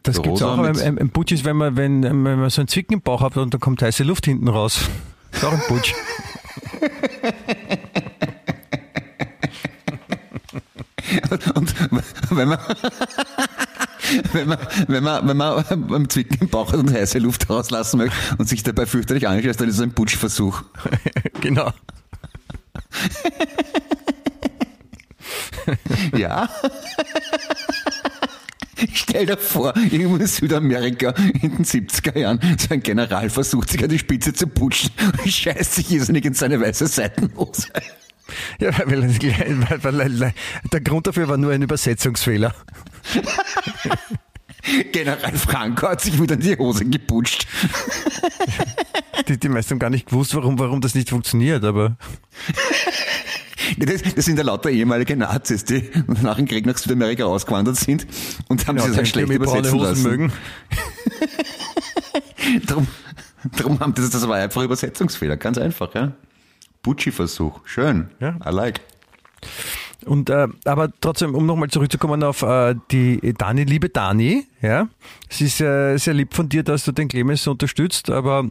Das So gibt es auch. Ein, ein Putsch ist, wenn man, wenn, wenn man so einen Zwicken im Bauch hat und da kommt heiße Luft hinten raus. Ist auch ein Putsch. (laughs) Und wenn man, wenn man, wenn man, wenn man beim Zwicken im Bauch und heiße Luft rauslassen möchte und sich dabei fürchterlich anschließt, dann ist es ein Putschversuch. (laughs) genau. (laughs) Ja. Ich stell dir vor, irgendwo in Südamerika in den 70er Jahren, so ein General versucht sich an die Spitze zu putschen und scheißt sich irrsinnig in seine weiße Seitenhose. (laughs) Ja, weil, weil, der Grund dafür war nur ein Übersetzungsfehler. (laughs) General Franco hat sich wieder in die Hose geputscht. (laughs) Die, die meisten haben gar nicht gewusst, warum, warum das nicht funktioniert, aber Das, das sind ja lauter ehemalige Nazis, die nach dem Krieg nach Südamerika ausgewandert sind und haben ja, sie das schlecht mit braune übersetzen lassen. mögen. Darum, darum haben das, das war einfach Übersetzungsfehler, ganz einfach, ja. Putschi-Versuch, schön, Ja. I like. Und äh, aber trotzdem, um nochmal zurückzukommen auf äh, die Dani, liebe Dani, ja, es ist äh, sehr lieb von dir, dass du den Clemens so unterstützt, aber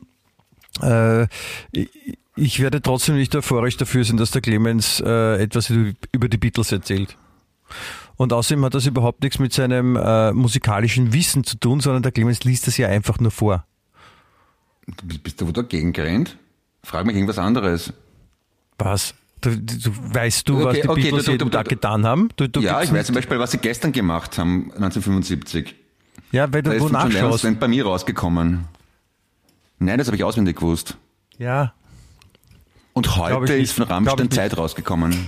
äh, ich, ich werde trotzdem nicht euphorisch dafür sein, dass der Clemens äh, etwas über die Beatles erzählt. Und außerdem hat das überhaupt nichts mit seinem äh, musikalischen Wissen zu tun, sondern der Clemens liest das ja einfach nur vor. Bist du wo dagegen gerannt? Frag mich irgendwas anderes. Was? Du, du, weißt du, was Okay, die okay, Beatles du- jeden Tag getan haben? Ja, ich weiß zum Beispiel, was sie gestern gemacht haben, 1975. Ja, weil Da du ist wo nachschaust. Stand bei mir rausgekommen. Nein, das habe ich auswendig gewusst. Ja, Und heute ich ist von ich Rammstein. Zeit rausgekommen.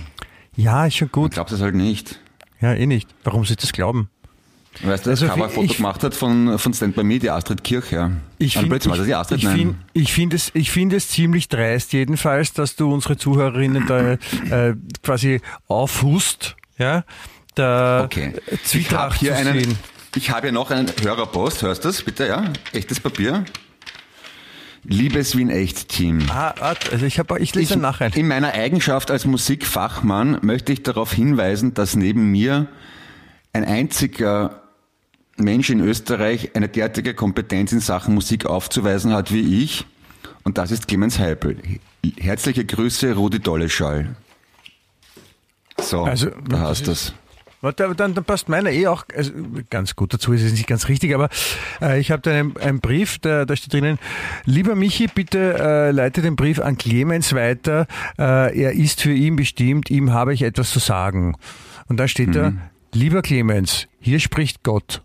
ja, ist schon Ich gut. glaube das halt nicht. Ja, eh nicht. Warum soll ich das glauben? Weißt du, das Also Coverfoto ich- gemacht hat von, von Stand by Me, die Astrid Kircher. Ich Ah, finde Astrid? ich Nein. find, ich find es, ich find es ziemlich dreist jedenfalls, dass du unsere Zuhörerinnen da äh, quasi aufhust, ja, da Okay. Ich habe Zwietracht hier zu einen, sehen. ich habe hier noch einen Hörerpost, hörst du das bitte, ja? Echtes Papier. Liebes Wien Echt Team. Ah, also ich, hab, ich lese dann nachher. In meiner Eigenschaft als Musikfachmann möchte ich darauf hinweisen, dass neben mir ein einziger Mensch in Österreich eine derartige Kompetenz in Sachen Musik aufzuweisen hat wie ich. Und das ist Clemens Heipel. Herzliche Grüße, Rudi Dolleschall. So, Also, da das hast du es. Warte, dann, dann passt meiner eh auch also ganz gut dazu, ist es nicht ganz richtig, aber äh, ich habe da einen, einen Brief, da, da steht drinnen, lieber Michi, bitte äh, leite den Brief an Clemens weiter, äh, er ist für ihn bestimmt, ihm habe ich etwas zu sagen. Und da steht da, lieber Clemens, hier spricht Gott.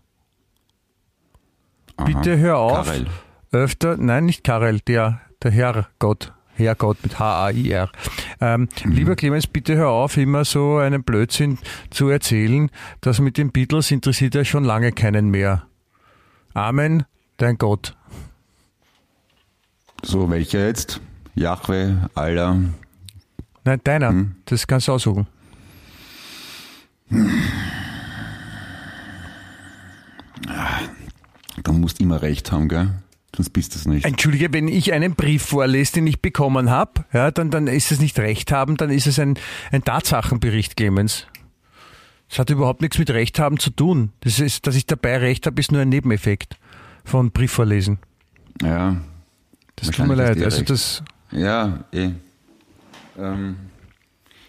Bitte hör auf, Karel. öfter, nein, nicht Karel, der, der Herr Gott, Herrgott mit H-A-I-R. Ähm, Lieber Clemens, bitte hör auf, immer so einen Blödsinn zu erzählen. Das mit den Beatles interessiert ja schon lange keinen mehr. Amen, dein Gott. So, welcher jetzt? Jahwe, Allah. Nein, deiner. Das kannst du aussuchen. Du musst immer recht haben, gell? Sonst bist du es nicht. Entschuldige, wenn ich einen Brief vorlese, den ich bekommen habe, ja, dann, dann ist es nicht Recht haben, dann ist es ein, ein Tatsachenbericht, Clemens. Das hat überhaupt nichts mit Recht haben zu tun. Das ist, dass ich dabei Recht habe, ist nur ein Nebeneffekt von Briefvorlesen. Ja. Das tut mir leid. du eh Also recht. das Ja, eh. Ähm,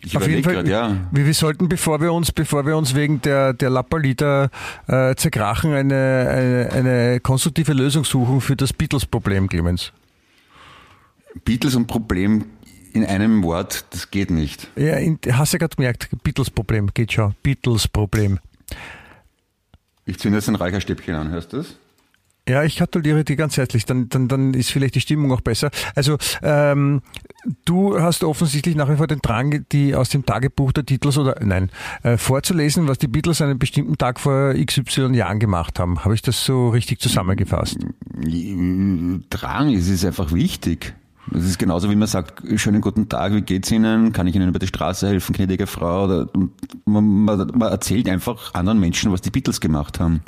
ich auf jeden Fall. gerade, ja. Wir, wir sollten, bevor wir uns, bevor wir uns wegen der der Lappaliter äh, zerkrachen, eine, eine eine konstruktive Lösung suchen für das Beatles-Problem, Clemens. Beatles und Problem in einem Wort, das geht nicht. Ja, in, hast du ja gerade gemerkt, Beatles-Problem geht schon. Beatles-Problem. Ich zünde jetzt ein Räucherstäbchen an, hörst du das? Ja, ich gratuliere dir ganz herzlich. Dann, dann, dann ist vielleicht die Stimmung auch besser. Also ähm, du hast offensichtlich nach wie vor den Drang, die aus dem Tagebuch der Beatles oder nein äh, vorzulesen, was die Beatles an einem bestimmten Tag vor XY Jahren gemacht haben. Habe ich das so richtig zusammengefasst? Drang, es ist einfach wichtig. Es ist genauso, wie man sagt, schönen guten Tag, wie geht's Ihnen? Kann ich Ihnen über die Straße helfen, gnädige Frau? Oder, man, man, man erzählt einfach anderen Menschen, was die Beatles gemacht haben.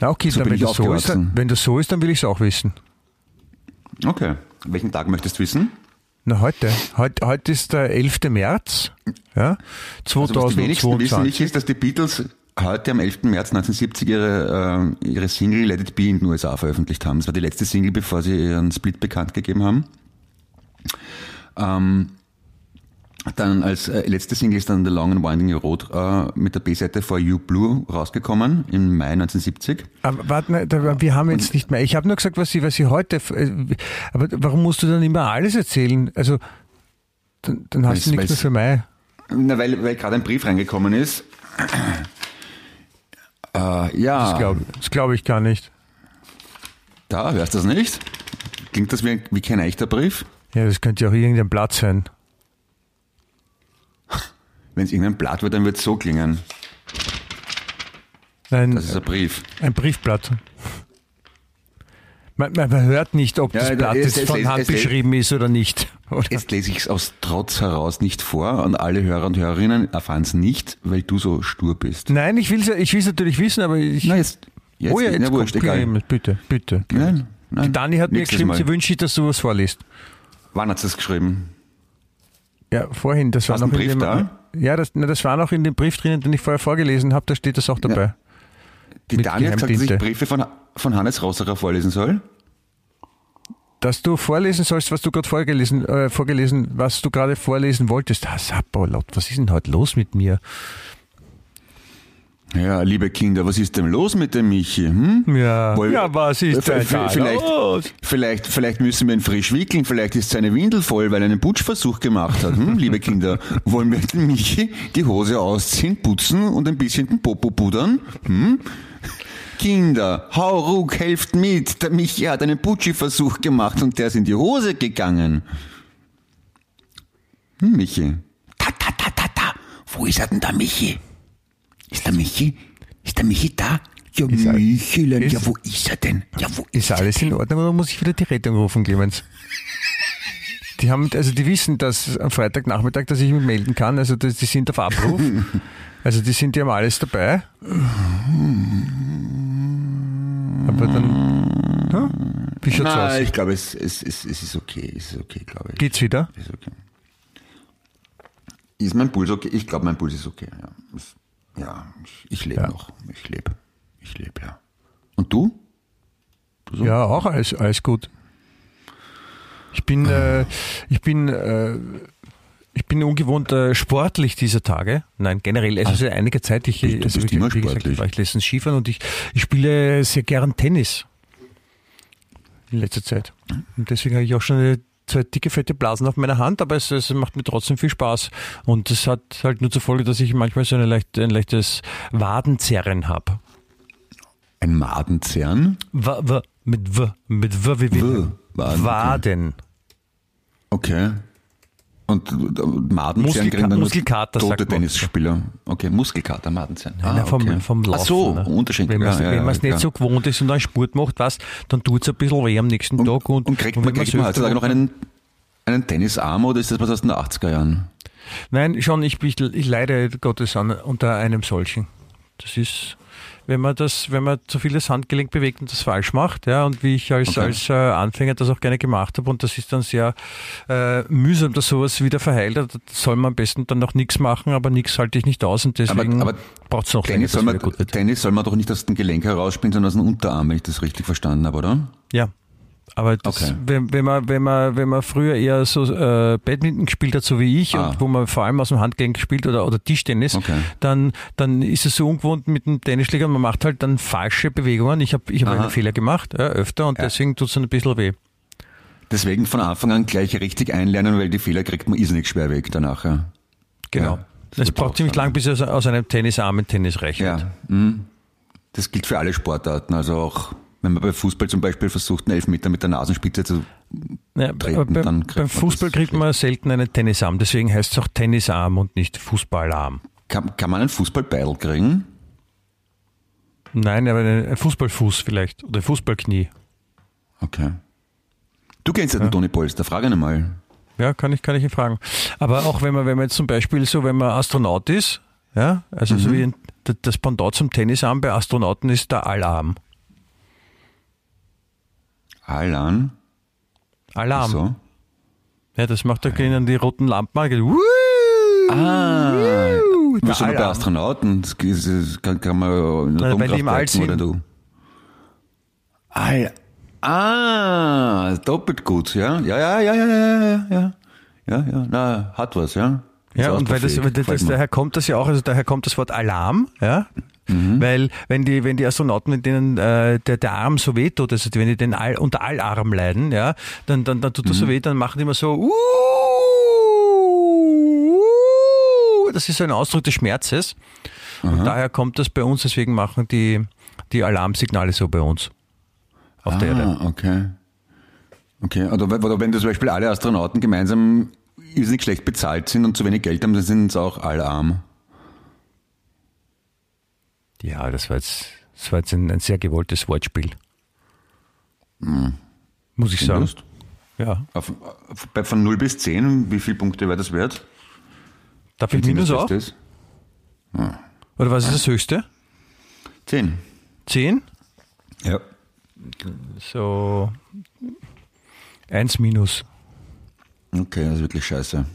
Na okay, So dann, wenn, das so ist, dann, wenn das so ist, dann will ich es auch wissen. Okay. Welchen Tag möchtest du wissen? Na, heute. Heute, heute ist der 11. März, ja, Also was die wenigsten wissen 2022. nicht, ist, dass die Beatles heute am 11. März 1970 ihre, äh, ihre Single Let It Be in den USA veröffentlicht haben. Das war die letzte Single, bevor sie ihren Split bekannt gegeben haben. Ähm, dann als äh, letzte Single ist dann The Long and Winding Road äh, mit der B-Seite For You Blue rausgekommen im Mai 1970. Aber warte, mal, da- wir haben jetzt nicht mehr. Ich habe nur gesagt, was sie, was sie heute. äh, Aber warum musst du dann immer alles erzählen? Also, dann, dann hast du nichts mehr für Mai. Na, weil, weil gerade ein Brief reingekommen ist. Äh, ja, Das glaube glaub ich gar nicht. da hörst du das nicht? Klingt das wie, wie kein echter Brief? Ja, das könnte ja auch irgendein Blatt sein. Wenn es irgendein Blatt wird, dann wird es so klingen. Ein, Das ist ein Brief. ein Briefblatt. Man, man hört nicht, ob Ja, das da- Blatt es- jetzt es- von es- Hand es- beschrieben ist oder nicht. Oder? Jetzt lese ich es aus Trotz heraus nicht vor und alle Hörer und Hörerinnen erfahren es nicht, weil du so stur bist. Nein, ich will es ich will's natürlich wissen, aber ich. Na, jetzt, jetzt, oh ja, jetzt na, wurscht, egal. Bitte, bitte. Nein, nein. Die Dani hat mir geschrieben, Mal. sie wünscht sich, dass du was vorliest. Wann hat sie es geschrieben? Ja, vorhin, das war Hast du noch einen in Brief da? Ja, das, na, das war noch in dem Brief drinnen, den ich vorher vorgelesen habe, da steht das auch dabei. Die Mit hat gesagt, dass ich. Briefe von, von Hannes Rosserer vorlesen soll. Dass du vorlesen sollst, was du gerade vorgelesen, äh, vorgelesen, was du gerade vorlesen wolltest. Ah, Sapperlot, was ist denn heute los mit mir? Ja, liebe Kinder, was ist denn los mit dem Michi? Hm? Ja, Woll- ja was ist denn da vielleicht, los? Vielleicht, vielleicht müssen wir ihn frisch wickeln, vielleicht ist seine Windel voll, weil er einen Putschversuch gemacht hat. Hm? Liebe Kinder, (laughs) wollen wir den Michi die Hose ausziehen, putzen und ein bisschen den Popo pudern? Hm? Kinder, hau ruck, helft mit, der Michi hat einen Putschi-Versuch gemacht und der ist in die Hose gegangen. Hm, Michi? Ta, ta, ta, ta, ta. Wo ist er denn da, Michi? Ist der Michi? Ist der Michi da? Ja, Ist er- Michelein, ja, ist- wo ist er denn? Ja, wo Ist alles in Ordnung oder muss ich wieder die Rettung rufen, Clemens? Die haben, also die wissen, dass am Freitagnachmittag, dass ich mich melden kann, also das, die sind auf Abruf. (laughs) Also die sind, die haben alles dabei. Aber dann, ja, wie schaut's Nein, aus? ich glaube, es, es, es, es ist okay. Es ist okay, glaube ich. Geht's wieder? Ist okay. Ist mein Puls okay? Ich glaube, mein Puls ist okay. Ja, ja ich, ich lebe Ja. noch. Ich lebe. Ich lebe, ja. Und du? Du so? Ja, auch alles, alles gut. Ich bin, äh, ich bin, äh, ich bin ungewohnt äh, sportlich dieser Tage. Nein, generell, also seit einiger Zeit. Ich, Du- also bist wie, immer wie gesagt, sportlich. ich war ich letztens Skifahren und ich, ich spiele sehr gern Tennis. In letzter Zeit. Und deswegen habe ich auch schon eine, zwei dicke, fette Blasen auf meiner Hand, aber es, es macht mir trotzdem viel Spaß. Und es hat halt nur zur Folge, dass ich manchmal so eine leicht, ein leichtes Wadenzerren habe. Ein Madenzerren? W, w, mit W, mit W wie W. Waden. Waden. Okay. Und, und Madenzerren Muskelka- kriegen dann nur Muskelkater, tote. Tennisspieler. Okay, Muskelkater. Nein, Ah, vom, okay. vom Laufen. Ach so, ne? Unterschied. Wenn man es ja, ja, nicht ja, so gewohnt ist und einen Sport macht, was, dann tut es ein bisschen weh am nächsten Und, Tag. Und, und kriegt und man, kriegt man heutzutage noch einen, einen Tennisarm oder ist das was aus den 80er Jahren? Nein, schon, ich, ich, ich leide Gottes an unter einem solchen. Das ist, wenn man das, wenn man zu viel das Handgelenk bewegt und das falsch macht, ja, und wie ich als, Okay. als äh, Anfänger das auch gerne gemacht habe, und das ist dann sehr äh, mühsam, dass sowas wieder verheilt. Da soll man am besten dann noch nichts machen, aber nichts halte ich nicht aus und deswegen aber braucht es noch länger, Tennis dass soll, man. Tennis soll man doch nicht aus dem Gelenk herausspielen, sondern aus dem Unterarm, wenn ich das richtig verstanden habe, oder? Ja. Aber das, Okay. wenn, wenn, man, wenn, man, wenn man früher eher so äh, Badminton gespielt hat, so wie ich, Ah. und wo man vor allem aus dem Handgelenk gespielt oder, oder Tischtennis, Okay. dann, dann ist es so ungewohnt mit dem Tennisschläger, man macht halt dann falsche Bewegungen. Ich habe ich hab Aha. einen Fehler gemacht, ja, öfter, und Ja. deswegen tut es ein bisschen weh. Deswegen von Anfang an gleich richtig einlernen, weil die Fehler kriegt man irrsinnig schwer weg danach. Ja. Genau. Es braucht auch ziemlich lang, bis es aus einem Tennisarm ein Tennisreich wird. Ja, mhm. das gilt für alle Sportarten. Also auch wenn man bei Fußball zum Beispiel versucht, einen Elfmeter mit der Nasenspitze zu. Ja, treten, beim, dann kriegt beim man Fußball kriegt man selten einen Tennisarm, deswegen heißt es auch Tennisarm und nicht Fußballarm. Kann, kann man einen Fußballbeil kriegen? Nein, aber ein Fußballfuß vielleicht oder Fußballknie. Okay. Du kennst ja den Toni Polster, frage ihn einmal. Ja, kann ich, kann ich ihn fragen. Aber auch wenn man, wenn man jetzt zum Beispiel so, wenn man Astronaut ist, ja, also so wie ein, das- Pendant zum Tennisarm bei Astronauten ist der Alarm. Alarm. So. Ja, das macht da drinnen äh. die roten Lampen an. Woo! Ah, Woo! das schon bei Astronauten. Das kann, kann man in der Nein, weil im All. Oder du. Al ah, doppelt gut, ja? Ja, ja, ja, ja, ja, ja, ja, ja, na, hat was, ja. Ja, und weil das, weil das daher kommt das ja auch, also daher kommt das Wort Alarm, ja, Mhm. Weil wenn die, wenn die Astronauten, mit denen äh, der, der Arm so weh tut, also wenn die den All, unter Allarm leiden, ja, dann, dann, dann tut das Mhm. so weh, dann machen die immer so uh, das ist so ein Ausdruck des Schmerzes. Und daher kommt das bei uns, deswegen machen die, die Alarmsignale so bei uns auf der Erde. Ah, okay. Okay, oder, wenn- oder wenn zum Beispiel alle Astronauten gemeinsam irrsinnig schlecht bezahlt sind und zu wenig Geld haben, dann sind sie auch alle arm. Ja, das war jetzt, das war jetzt ein, ein sehr gewolltes Wortspiel. Muss ich sagen. Lust? Ja. Auf, auf, bei- von 0 bis 10, wie viele Punkte wäre das wert? Darf ich Minus auch? Beste ist? Oder was ist das höchste? 10. Zehn? Ja. So eins minus. Okay, das ist wirklich scheiße.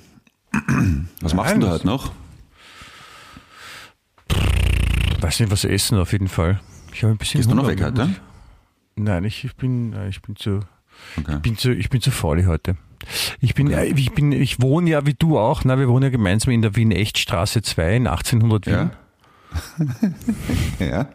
(clears throat) Was machst denn du heute noch? Weiß nicht, was essen auf jeden Fall. Ich habe ein bisschen Gehst du noch Hunger, weg heute? ich- Nein, ich, ich bin äh, ich bin zu Okay. ich bin zu ich bin zu faul heute. Ich bin, äh, ich bin, ich wohne ja wie du auch, na, wir wohnen ja gemeinsam in der Wien-Echt-Straße 2 in 1800 Wien. Ja. (laughs) ja.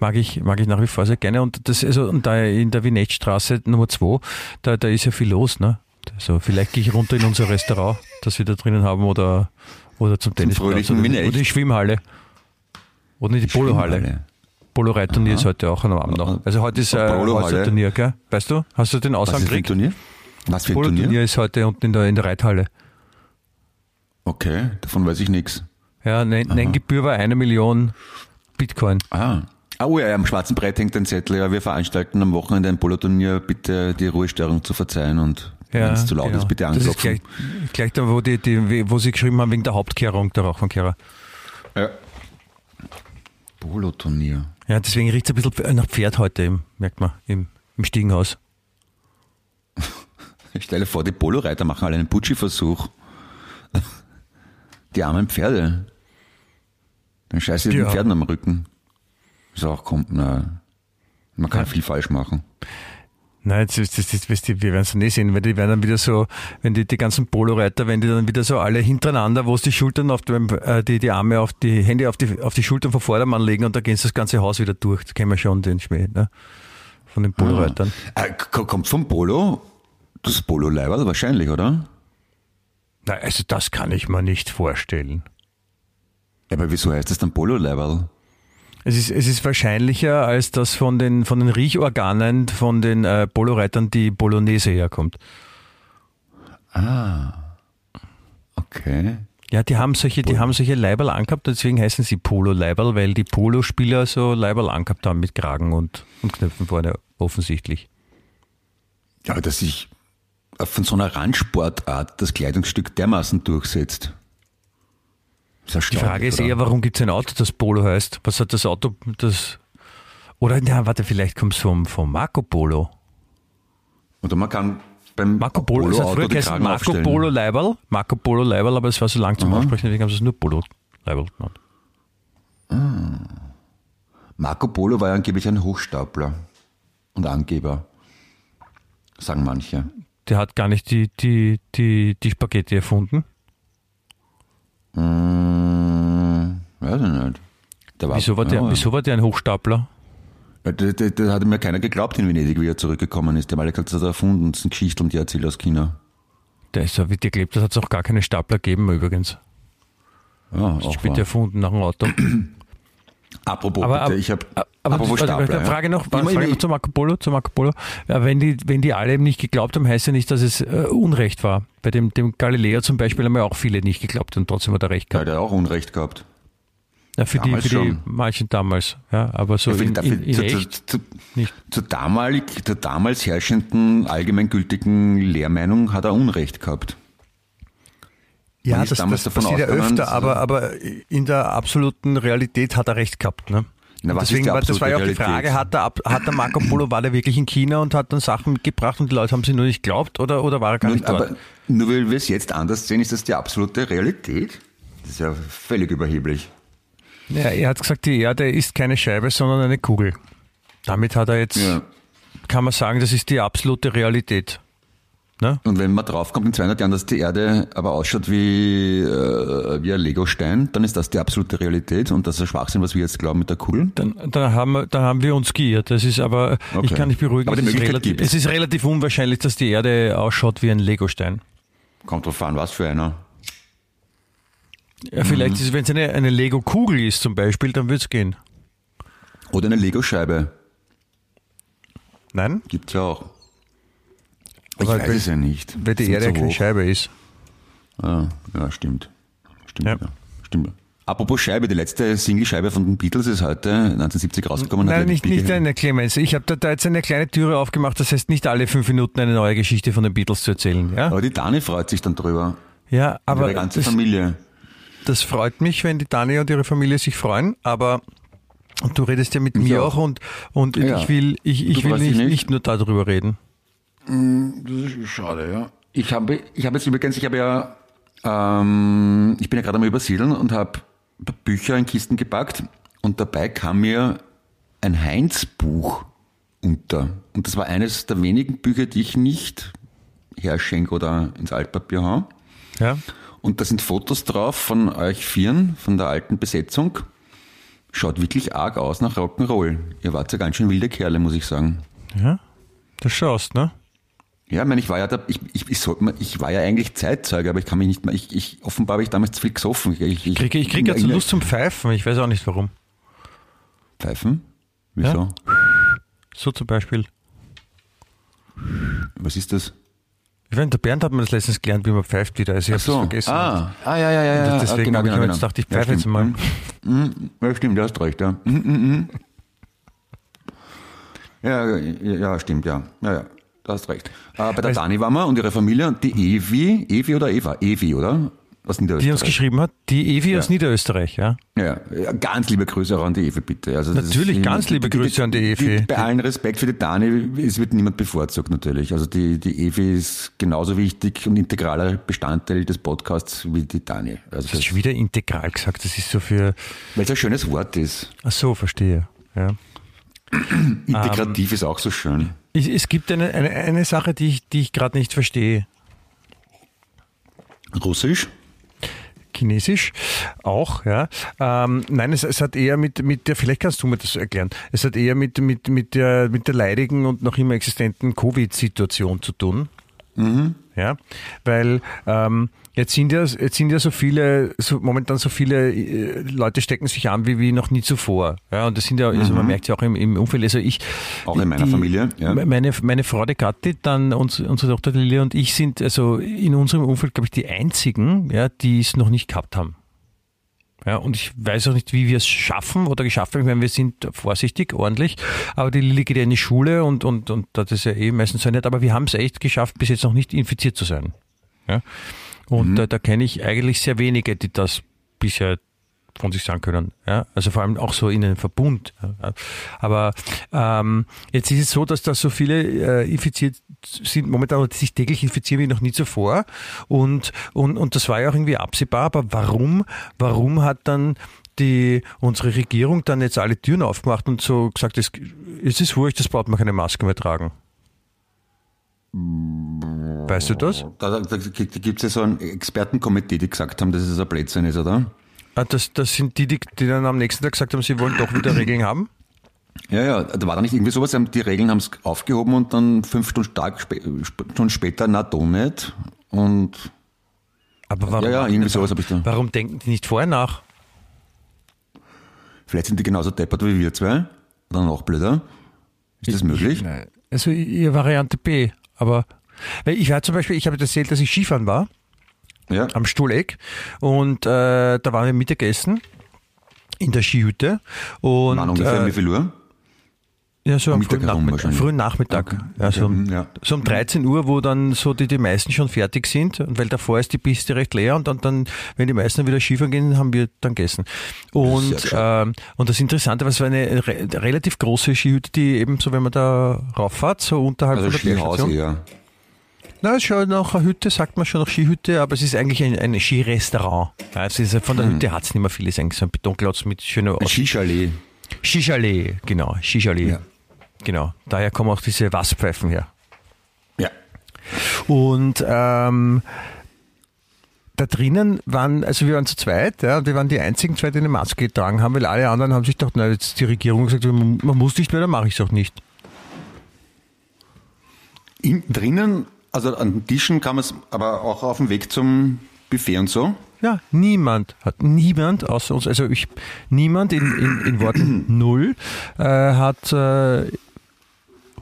Mag ich, mag ich nach wie vor sehr gerne. Und das, also, und da in der Wien-Echt-Straße Nummer 2, da, da ist ja viel los, ne? Also vielleicht gehe ich runter in unser Restaurant, das wir da drinnen haben, oder, oder zum Tennisplatz. fröhlichen Oder, oder die Schwimmhalle. Oder die Polohalle. Polo-Reitturnier ist heute auch am Abend noch. Also heute ist äh, Turnier, gell? Weißt du? Hast du den ein gekriegt? Turnier? Was für ein Polo-Turnier Turnier? ist heute unten in der, in der Reithalle. Okay, davon weiß ich nichts. Ja, Nen- Nenngebühr war eine Million Bitcoin. Ah. Ah, oh ja, am schwarzen Brett hängt ein Zettel. Ja, wir veranstalten am Wochenende ein Poloturnier. Bitte die Ruhestörung zu verzeihen und Ja, wenn es zu laut genau. ist, bitte Das ist anklopfen. gleich, gleich da, wo, die, die, wo sie geschrieben haben wegen der Hauptkehrung, der Rauchfangkehrer. Ja. Poloturnier. Ja, deswegen riecht es ein bisschen nach Pferd heute, im, merkt man, im, im Stiegenhaus. (laughs) Ich stelle vor, die Poloreiter machen alle einen Putschi-Versuch. Die armen Pferde. Dann scheiße ich Ja. den Pferden am Rücken. Ist auch kommt, na, man kann viel falsch machen. Nein, das, das, weißt du, wir werden es nicht sehen, weil die werden dann wieder so, wenn die, die ganzen Poloreiter, wenn die dann wieder so alle hintereinander, wo es die Schultern auf dem, äh, die, die Arme auf die Hände auf die, auf die Schultern vom Vordermann legen und da gehen sie das ganze Haus wieder durch. Das kennen wir schon, den Schmäh, ne? Von den Poloreitern. Äh, k- kommt vom Polo? Das Polo-Leiberl wahrscheinlich, oder? Na, also das kann ich mir nicht vorstellen. Ja, aber wieso heißt das dann Polo-Leiberl? Es ist, es ist wahrscheinlicher, als dass von den, von den Riechorganen von den äh, Poloreitern die Bolognese herkommt. Okay. Ja, die haben solche, die haben solche Leiberl angehabt, deswegen heißen sie Polo-Leiberl, weil die Polospieler so Leiberl angehabt haben mit Kragen und, und Knöpfen vorne, offensichtlich. Ja, dass sich von so einer Randsportart das Kleidungsstück dermaßen durchsetzt. Die Frage ist eher, warum gibt es ein Auto, das Polo heißt? Was hat das Auto, das. Oder, na, warte, vielleicht kommt es vom, vom Marco Polo. Oder man kann beim Marco Polo, es hat Polo-Auto früher die Kragen Marco aufstellen. Polo Leiberl, Marco Polo Leiberl, aber es war so lang zum Aussprechen, deswegen haben sie es nur Polo Leiberl genannt. Marco Polo war ja angeblich ein Hochstapler und Angeber, sagen manche. Der hat gar nicht die, die, die, die Spaghetti erfunden. Hm, weiß ich nicht. Der Wieso war, der, ja, wieso war der ein Hochstapler? Ja, Da, da, da hat mir keiner geglaubt in Venedig, wie er zurückgekommen ist. Die haben alle gesagt, das hat er erfunden. Das sind Geschichten, die er erzählt aus China. Der ist so wie dir gelebt, das hat es auch gar keine Stapler gegeben übrigens. Ja, Das auch ist später wahr. erfunden nach dem Auto. Apropos, Aber, bitte, ich habe aber, apropos aber Stapler, ja. Frage noch, Immer- Frage noch zu Marco Polo, zu Marco Polo. Ja, wenn, die, wenn die alle eben nicht geglaubt haben, heißt ja nicht, dass es äh, Unrecht war. Bei dem, dem Galileo zum Beispiel haben ja auch viele nicht geglaubt und trotzdem hat er recht Ja, gehabt. der hat auch Unrecht gehabt. Ja, für die, damals für die manchen damals. Ja, aber so Ja, in, dafür- in, in zu, echt zu, zu, nicht. zur, damalig, zur damals herrschenden allgemeingültigen Lehrmeinung hat er Unrecht gehabt. Ja, Man das, das passiert ja öfter, aber, aber in der absoluten Realität hat er recht gehabt. Ne? Na, Deswegen war, das war ja auch die Frage, hat der, hat der Marco Polo, war der wirklich in China und hat dann Sachen mitgebracht und die Leute haben sie nur nicht geglaubt oder, oder war er gar Nun, nicht dort? aber nur weil wir es jetzt anders sehen, ist das die absolute Realität? Das ist ja völlig überheblich. Ja, er hat gesagt, die Erde ist keine Scheibe, sondern eine Kugel. Damit hat er jetzt, Ja. kann man sagen, das ist die absolute Realität. Ne? Und wenn man draufkommt in 200 Jahren, dass die Erde aber ausschaut wie, äh, wie ein Legostein, dann ist das die absolute Realität und das ist ein Schwachsinn, was wir jetzt glauben mit der Kugel. Dann, dann, haben wir, dann haben wir uns geirrt. Das ist aber, ich Okay. kann dich beruhigen, Aber die es, ist relativ, es ist relativ unwahrscheinlich, dass die Erde ausschaut wie ein Legostein. Kommt drauf an, was für einer. Ja, vielleicht ist es, wenn es eine, eine Lego-Kugel ist zum Beispiel, dann wird es gehen. Oder eine Legoscheibe. Nein? Gibt's ja auch. Ich Aber weiß es ja nicht. Weil die Erde keine. Scheibe ist. Ah, ja, stimmt. Stimmt, Ja. ja. Stimmt. Apropos Scheibe, die letzte Single-Scheibe von den Beatles ist heute 1970 rausgekommen. Nein, nicht, nicht eine Clemens. Ich habe da, da jetzt eine kleine Türe aufgemacht, das heißt nicht alle fünf Minuten eine neue Geschichte von den Beatles zu erzählen. Ja, Aber die Dani freut sich dann drüber. ja aber ihre ganze das, Familie. das freut mich, wenn die Dani und ihre Familie sich freuen, aber und du redest ja mit mir auch. auch und, und Ja. ich will, ich, ich will nicht, nicht? nicht nur darüber reden. Das ist schade, ja. Ich habe, ich habe jetzt übrigens, ich habe ja, ähm, ich bin ja gerade am Übersiedeln und habe Bücher in Kisten gepackt und dabei kam mir ein Heinz-Buch unter. Und das war eines der wenigen Bücher, die ich nicht herschenke oder ins Altpapier hau. Ja? Und da sind Fotos drauf von euch Vieren, von der alten Besetzung. Schaut wirklich arg aus nach Rock'n'Roll. Ihr wart ja ganz schön wilde Kerle, muss ich sagen. ja? Das schaust, ne? Ja, ich meine, ich war ja da, ich, ich, ich, mal- ich war ja eigentlich Zeitzeuge, aber ich kann mich nicht mehr, ich, ich, offenbar habe ich damals zu viel gesoffen. Ich, ich, Ich kriege ich krieg jetzt so Lust zum Pfeifen, ich weiß auch nicht warum. Pfeifen? Wieso? So zum Beispiel. Was ist das? Ich nicht, der Bernd hat mir das letztens gelernt, wie man pfeift wieder. Also ich habe das vergessen. Ah, ah, ja, ja, ja. ja. Deswegen Ah, habe ich mir jetzt gedacht, ich pfeife jetzt mal. Mhm. Ja, stimmt, du hast recht, ja. Mhm, mhm, mhm. (laughs) Ja, ja, ja, stimmt, ja. Ja, ja, du hast recht. Äh, bei der Dani waren wir und ihre Familie und die Evi, Evi oder Eva? Evi, oder? Aus die uns Niederösterreich. geschrieben hat, die Evi aus Niederösterreich, ja. Ja, ja, ganz liebe Grüße auch an die Evi, bitte. Also Natürlich, ist- ganz liebe Grüße an die Evi. bei allen Respekt für die Dani, es wird niemand bevorzugt natürlich. Also die, die Evi ist genauso wichtig und integraler Bestandteil des Podcasts wie die Dani. Also Du hast schon wieder integral gesagt, das ist so für. weil es ein schönes Wort ist. Ach so, verstehe. Ja. (clears throat) Integrativ ist auch so schön. Ich, es gibt eine, eine, eine Sache, die ich, die ich gerade nicht verstehe. Russisch? Chinesisch auch, ja. Ähm, nein, es, es hat eher mit, mit der, vielleicht kannst du mir das erklären, es hat eher mit, mit, mit, der, mit der leidigen und noch immer existenten Covid-Situation zu tun. Ja, weil ähm, jetzt sind ja jetzt sind ja so viele, so, momentan so viele äh, Leute stecken sich an wie, wie noch nie zuvor. Ja, und das sind ja, also man merkt ja auch im, im Umfeld, also ich Auch in meiner Familie, ja. meine, meine Frau die Kathi, dann uns, unsere Tochter Lilia und ich sind also in unserem Umfeld, glaube ich, die einzigen, ja, die es noch nicht gehabt haben. Ja, und ich weiß auch nicht, wie wir es schaffen oder geschafft haben. Ich meine, wir sind vorsichtig, ordentlich, aber die Lilly geht ja in die Schule und, und, und das ist ja eh meistens so nett, aber wir haben es echt geschafft, bis jetzt noch nicht infiziert zu sein. Ja? Und da, da kenne ich eigentlich sehr wenige, die das bisher von sich sagen können. Ja? Also vor allem auch so in einem Verbund. Ja? Aber ähm, jetzt ist es so, dass da so viele äh, infiziert sind momentan sich täglich infizieren wie noch nie zuvor. Und, und, und das war ja auch irgendwie absehbar. Aber warum, warum hat dann die, unsere Regierung dann jetzt alle Türen aufgemacht und so gesagt, es, es ist wurscht, das braucht man keine Maske mehr tragen? Weißt du das? Da, da, da gibt es ja so ein Expertenkomitee, die gesagt haben, dass es ein Blödsinn ist, oder? Ah, Das, das sind die, die, die dann am nächsten Tag gesagt haben, sie wollen doch wieder (clears throat) Regeln haben? Ja, ja, da war da nicht irgendwie sowas, die Regeln haben es aufgehoben und dann fünf Stunden, Tag, spä- Stunden später, na, doch nicht. Und Aber warum, Ja, ja, irgendwie sowas hab ich da. warum denken die nicht vorher nach? vielleicht sind die genauso deppert wie wir zwei. Oder noch blöder. Ist das möglich? Also ihr Variante B. Aber ich war zum Beispiel, ich habe erzählt, dass ich Skifahren war Ja. am Stuhleck und äh, da waren wir Mittagessen in der Skihütte und Wann ungefähr? äh, wie viel Uhr? Ja, so am frühen Nachmittag. Frühen Nachmittag. Okay. Ja, so, um, Ja. so um 13 Uhr, wo dann so die, die meisten schon fertig sind, und weil davor ist die Piste recht leer und dann, dann wenn die meisten wieder Skifahren gehen, haben wir dann gegessen. Und, ähm, und das Interessante war, es war eine re relativ große Skihütte, die eben so, wenn man da rauffahrt, so unterhalb Also von der Skihaus Bergstation. Na, es ist schon noch eine Hütte, sagt man schon noch Skihütte, aber es ist eigentlich ein, ein Skirestaurant. Ist, von der Mhm. Hütte hat es nicht mehr viel, es ist eigentlich so ein Betonklotz mit schöner Ein Skichalet. Skichalet, genau, Skichalet. Ja. Genau, daher kommen auch diese Wasserpfeifen her. Ja. Und ähm, da drinnen waren, also wir waren zu zweit, ja, und wir waren die einzigen zwei, die eine Maske getragen haben, weil alle anderen haben sich gedacht, na, jetzt die Regierung gesagt, man, man muss nicht mehr, dann mache ich es auch nicht. In, drinnen, also an den Tischen man es, aber auch auf dem Weg zum Buffet und so. Ja, niemand hat, niemand außer uns, also ich, niemand in, in, in Worten (clears throat) null äh, hat äh,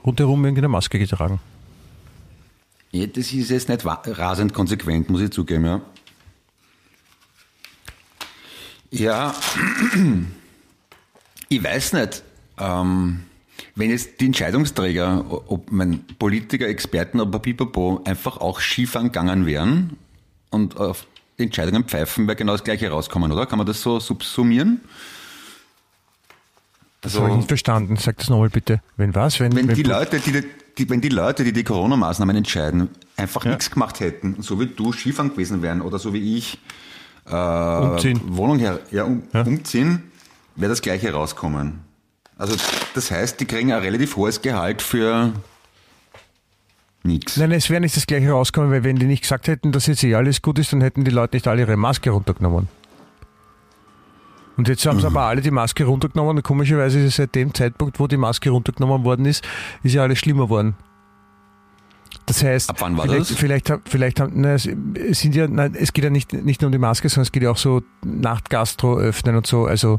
rundherum irgendeine Maske getragen. Ja, das ist jetzt nicht rasend konsequent, muss ich zugeben, ja. Ja, (clears throat) ich weiß nicht, ähm, wenn jetzt die Entscheidungsträger, ob mein Politiker, Experten oder Pipapo einfach auch Skifahren gegangen wären und auf Entscheidungen pfeifen, wäre genau das Gleiche rauskommen, oder? Kann man das so subsumieren? Das habe ich nicht verstanden. Sag das nochmal bitte. Wenn was? Wenn, Wenn wenn die Leute, die, die, wenn die Leute, die die Corona-Maßnahmen entscheiden, einfach Ja. nichts gemacht hätten, so wie du Skifahren gewesen wären oder so wie ich äh, Umziehen. Wohnung her, ja, um, Ja. umziehen, wäre das gleiche rauskommen. Also das heißt, die kriegen ein relativ hohes Gehalt für nichts. Nein, es wäre nicht das gleiche rauskommen, weil wenn die nicht gesagt hätten, dass jetzt eh alles gut ist, dann hätten die Leute nicht alle ihre Maske runtergenommen. Und jetzt haben sie aber alle die Maske runtergenommen und komischerweise ist es seit dem Zeitpunkt, wo die Maske runtergenommen worden ist, ist ja alles schlimmer worden. Das heißt, Ab wann war vielleicht, das? vielleicht, vielleicht haben, na, es es sind ja, nein, es geht ja nicht, nicht nur um die Maske, sondern es geht ja auch so Nachtgastro öffnen und so. Also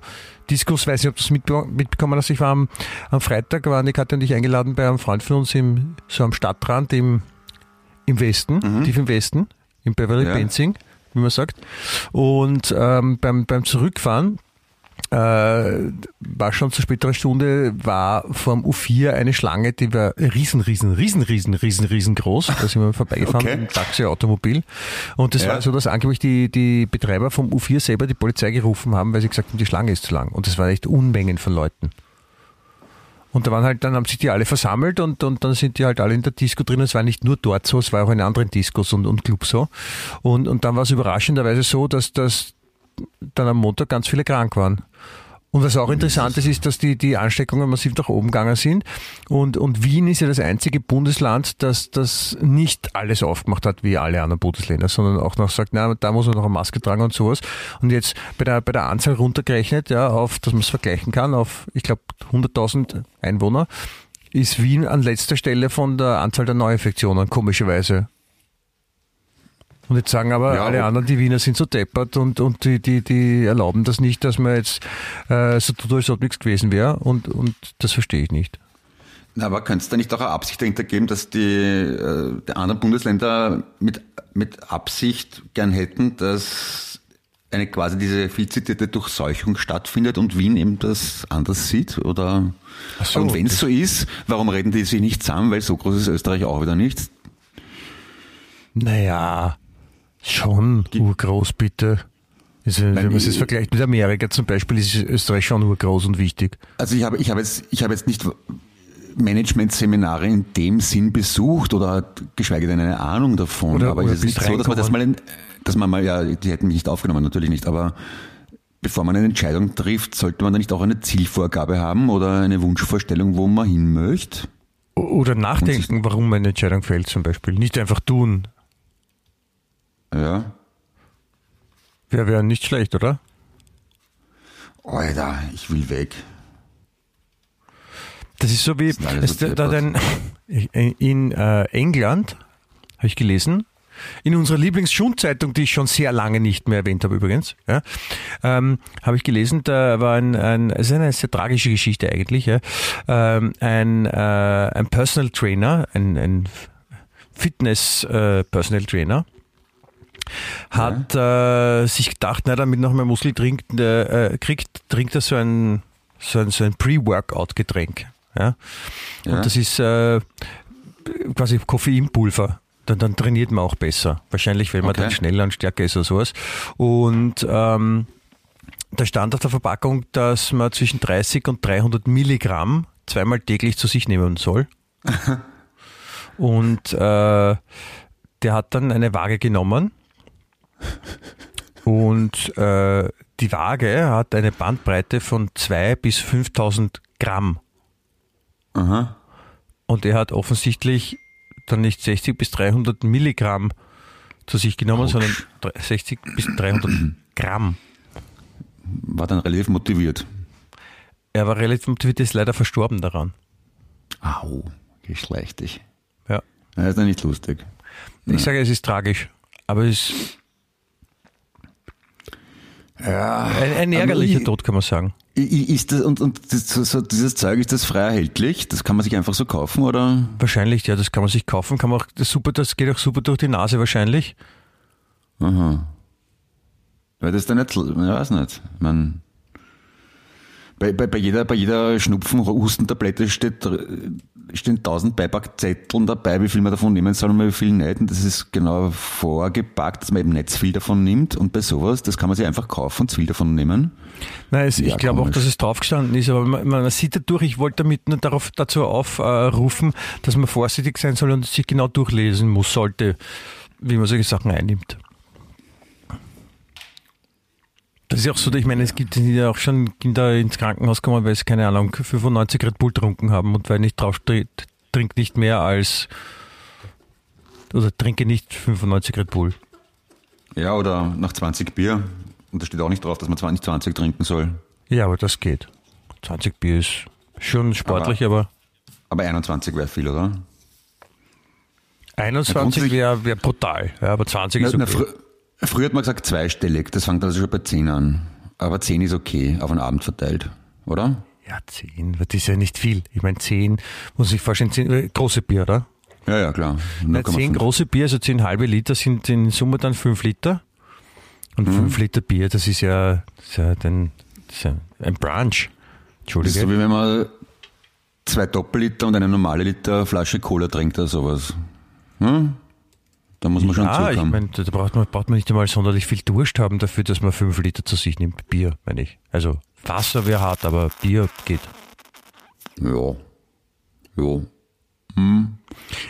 Diskos, weiß nicht, ob du das mitbe- mitbekommen hast. Ich war am, am Freitag, waren die Katja und ich eingeladen bei einem Freund von uns im, so am Stadtrand im, im Westen, tief im Westen, im Beverly Mhm. Ja. Benzing, wie man sagt. Und ähm, beim, beim Zurückfahren äh, war schon zu späterer Stunde, war vom U4 eine Schlange, die war riesen, riesen, riesen, riesen, riesen, riesengroß. Da sind wir (laughs) vorbeigefahren Okay. mit dem Taxi, Automobil. Und das Ja. war so, dass angeblich die, die Betreiber vom U4 selber die Polizei gerufen haben, weil sie gesagt haben, die Schlange ist zu lang. Und das waren echt Unmengen von Leuten. Und da waren halt, dann haben sich die alle versammelt und, und dann sind die halt alle in der Disco drin. Es war nicht nur dort so, es war auch in anderen Discos und, und Clubs so. Und, und dann war es überraschenderweise so, dass, dass dann am Montag ganz viele krank waren. Und was auch interessant ist, ist, dass die, die Ansteckungen massiv nach oben gegangen sind. Und, und Wien ist ja das einzige Bundesland, das das nicht alles aufgemacht hat wie alle anderen Bundesländer, sondern auch noch sagt, na, da muss man noch eine Maske tragen und sowas. Und jetzt bei der, bei der Anzahl runtergerechnet, ja, auf, dass man es vergleichen kann, auf, ich glaube, 100.000 Einwohner, ist Wien an letzter Stelle von der Anzahl der Neuinfektionen, komischerweise. Und jetzt sagen aber Ja, alle anderen, die Wiener sind so deppert und, und die, die, die erlauben das nicht, dass man jetzt äh, so tut, als ob nichts gewesen wäre. Und, und das verstehe ich nicht. Na, aber könnte es da nicht auch eine Absicht dahinter geben, dass die, äh, die anderen Bundesländer mit, mit Absicht gern hätten, dass eine quasi diese viel zitierte Durchseuchung stattfindet und Wien eben das anders sieht? Oder so, und wenn es so ist, warum reden die sich nicht zusammen? Weil so groß ist Österreich auch wieder nicht. Naja, schon urgroß, bitte. Also, wenn man es jetzt vergleicht mit Amerika zum Beispiel, ist Österreich schon urgroß und wichtig. Also ich habe, ich habe jetzt, ich habe jetzt nicht Management-Seminare in dem Sinn besucht oder geschweige denn eine Ahnung davon. Oder- aber oder es ist nicht so, dass man das mal, in, dass man mal, ja, die hätten mich nicht aufgenommen, natürlich nicht, aber bevor man eine Entscheidung trifft, sollte man da nicht auch eine Zielvorgabe haben oder eine Wunschvorstellung, wo man hin möchte? Oder nachdenken, warum man eine Entscheidung fällt zum Beispiel. Nicht einfach tun. Ja. Wäre wär nicht schlecht, oder? Alter, ich will weg. Das ist so wie es, da, da deppert. ein, in äh, England, habe ich gelesen, in unserer Lieblingsschundzeitung, die ich schon sehr lange nicht mehr erwähnt habe übrigens, ja, ähm, habe ich gelesen, da war ein, ein es ist eine sehr tragische Geschichte eigentlich, ja, ähm, ein, äh, ein Personal Trainer, ein, ein Fitness äh, Personal Trainer, hat äh, sich gedacht, na, damit noch mehr Muskel trinkt, äh, äh, kriegt, trinkt er so ein, so ein, so ein Pre-Workout-Getränk. Ja? Ja. Und das ist äh, quasi Koffeinpulver. Dann, dann trainiert man auch besser. Wahrscheinlich, wenn man Okay. dann schneller und stärker ist oder sowas. Und ähm, da stand auf der Verpackung, dass man zwischen 30 und 300 Milligramm zweimal täglich zu sich nehmen soll. (laughs) und äh, der hat dann eine Waage genommen und äh, die Waage hat eine Bandbreite von 2 bis 5000 Gramm. Aha. Und er hat offensichtlich dann nicht 60 bis 300 Milligramm zu sich genommen, Autsch. sondern 60 bis 300 (clears throat) Gramm. War dann relativ motiviert. Er war relativ motiviert, ist leider verstorben daran. Au, geschlechtig. Ja. Das ist ja nicht lustig. Ich sage, es ist tragisch, aber es ist Ja. ein, ein ärgerlicher ich- Tod, kann man sagen. Ist das, und, und das, so, dieses Zeug, ist das frei erhältlich? Das kann man sich einfach so kaufen, oder? Wahrscheinlich, ja, das kann man sich kaufen, kann man auch, das, super, das geht auch super durch die Nase wahrscheinlich. Aha. Weil das dann nicht, ich weiß nicht. Man, bei, bei, bei jeder, bei jeder Schnupfen, Hustentablette steht, stehen tausend Beipackzetteln dabei, wie viel man davon nehmen soll und wie viel nicht. Und das ist genau vorgepackt, dass man eben nicht zu viel davon nimmt. Und bei sowas, das kann man sich einfach kaufen und zu viel davon nehmen. Nein, es, Ja, ich glaube auch, dass es draufgestanden ist, aber man, man sieht dadurch, ich wollte damit nur darauf, dazu aufrufen, dass man vorsichtig sein soll und sich genau durchlesen muss, sollte, wie man solche Sachen einnimmt. Das ist ja auch so, ich meine, es gibt ja auch schon Kinder ins Krankenhaus kommen, weil sie, keine Ahnung, 95 Red Bull getrunken haben und weil nicht draufsteht, trink nicht mehr als, oder trinke nicht 95 Red Bull. Ja, oder nach 20 Bier. Und da steht auch nicht drauf, dass man 20, 20 trinken soll. Ja, aber das geht. 20 Bier ist schon sportlich, aber, Aber 21 wäre viel, oder? 21 grundsätzlich- wäre wär brutal, ja, aber 20 ist Na, okay. na, früher hat man gesagt zweistellig, das fängt also schon bei 10 an. Aber 10 ist okay, auf einen Abend verteilt, oder? ja, 10, das ist ja nicht viel. Ich meine, 10, muss ich vorstellen, 10, äh, große Bier, oder? Ja, ja, klar. Ja, 10 0,5. große Bier, also 10 halbe Liter sind in Summe dann 5 Liter. Und Mhm. 5 Liter Bier, das ist ja, das ist ja, den, das ist ja ein Brunch. Das ist Entschuldige. so wie wenn man zwei Doppelliter und eine normale Liter Flasche Cola trinkt oder sowas. Hm? Da muss man schon ah, ich meine, da braucht man, braucht man nicht einmal sonderlich viel Durst haben dafür, dass man 5 Liter zu sich nimmt. Bier, meine ich. Also Wasser wäre hart, aber Bier geht. Ja. Ja.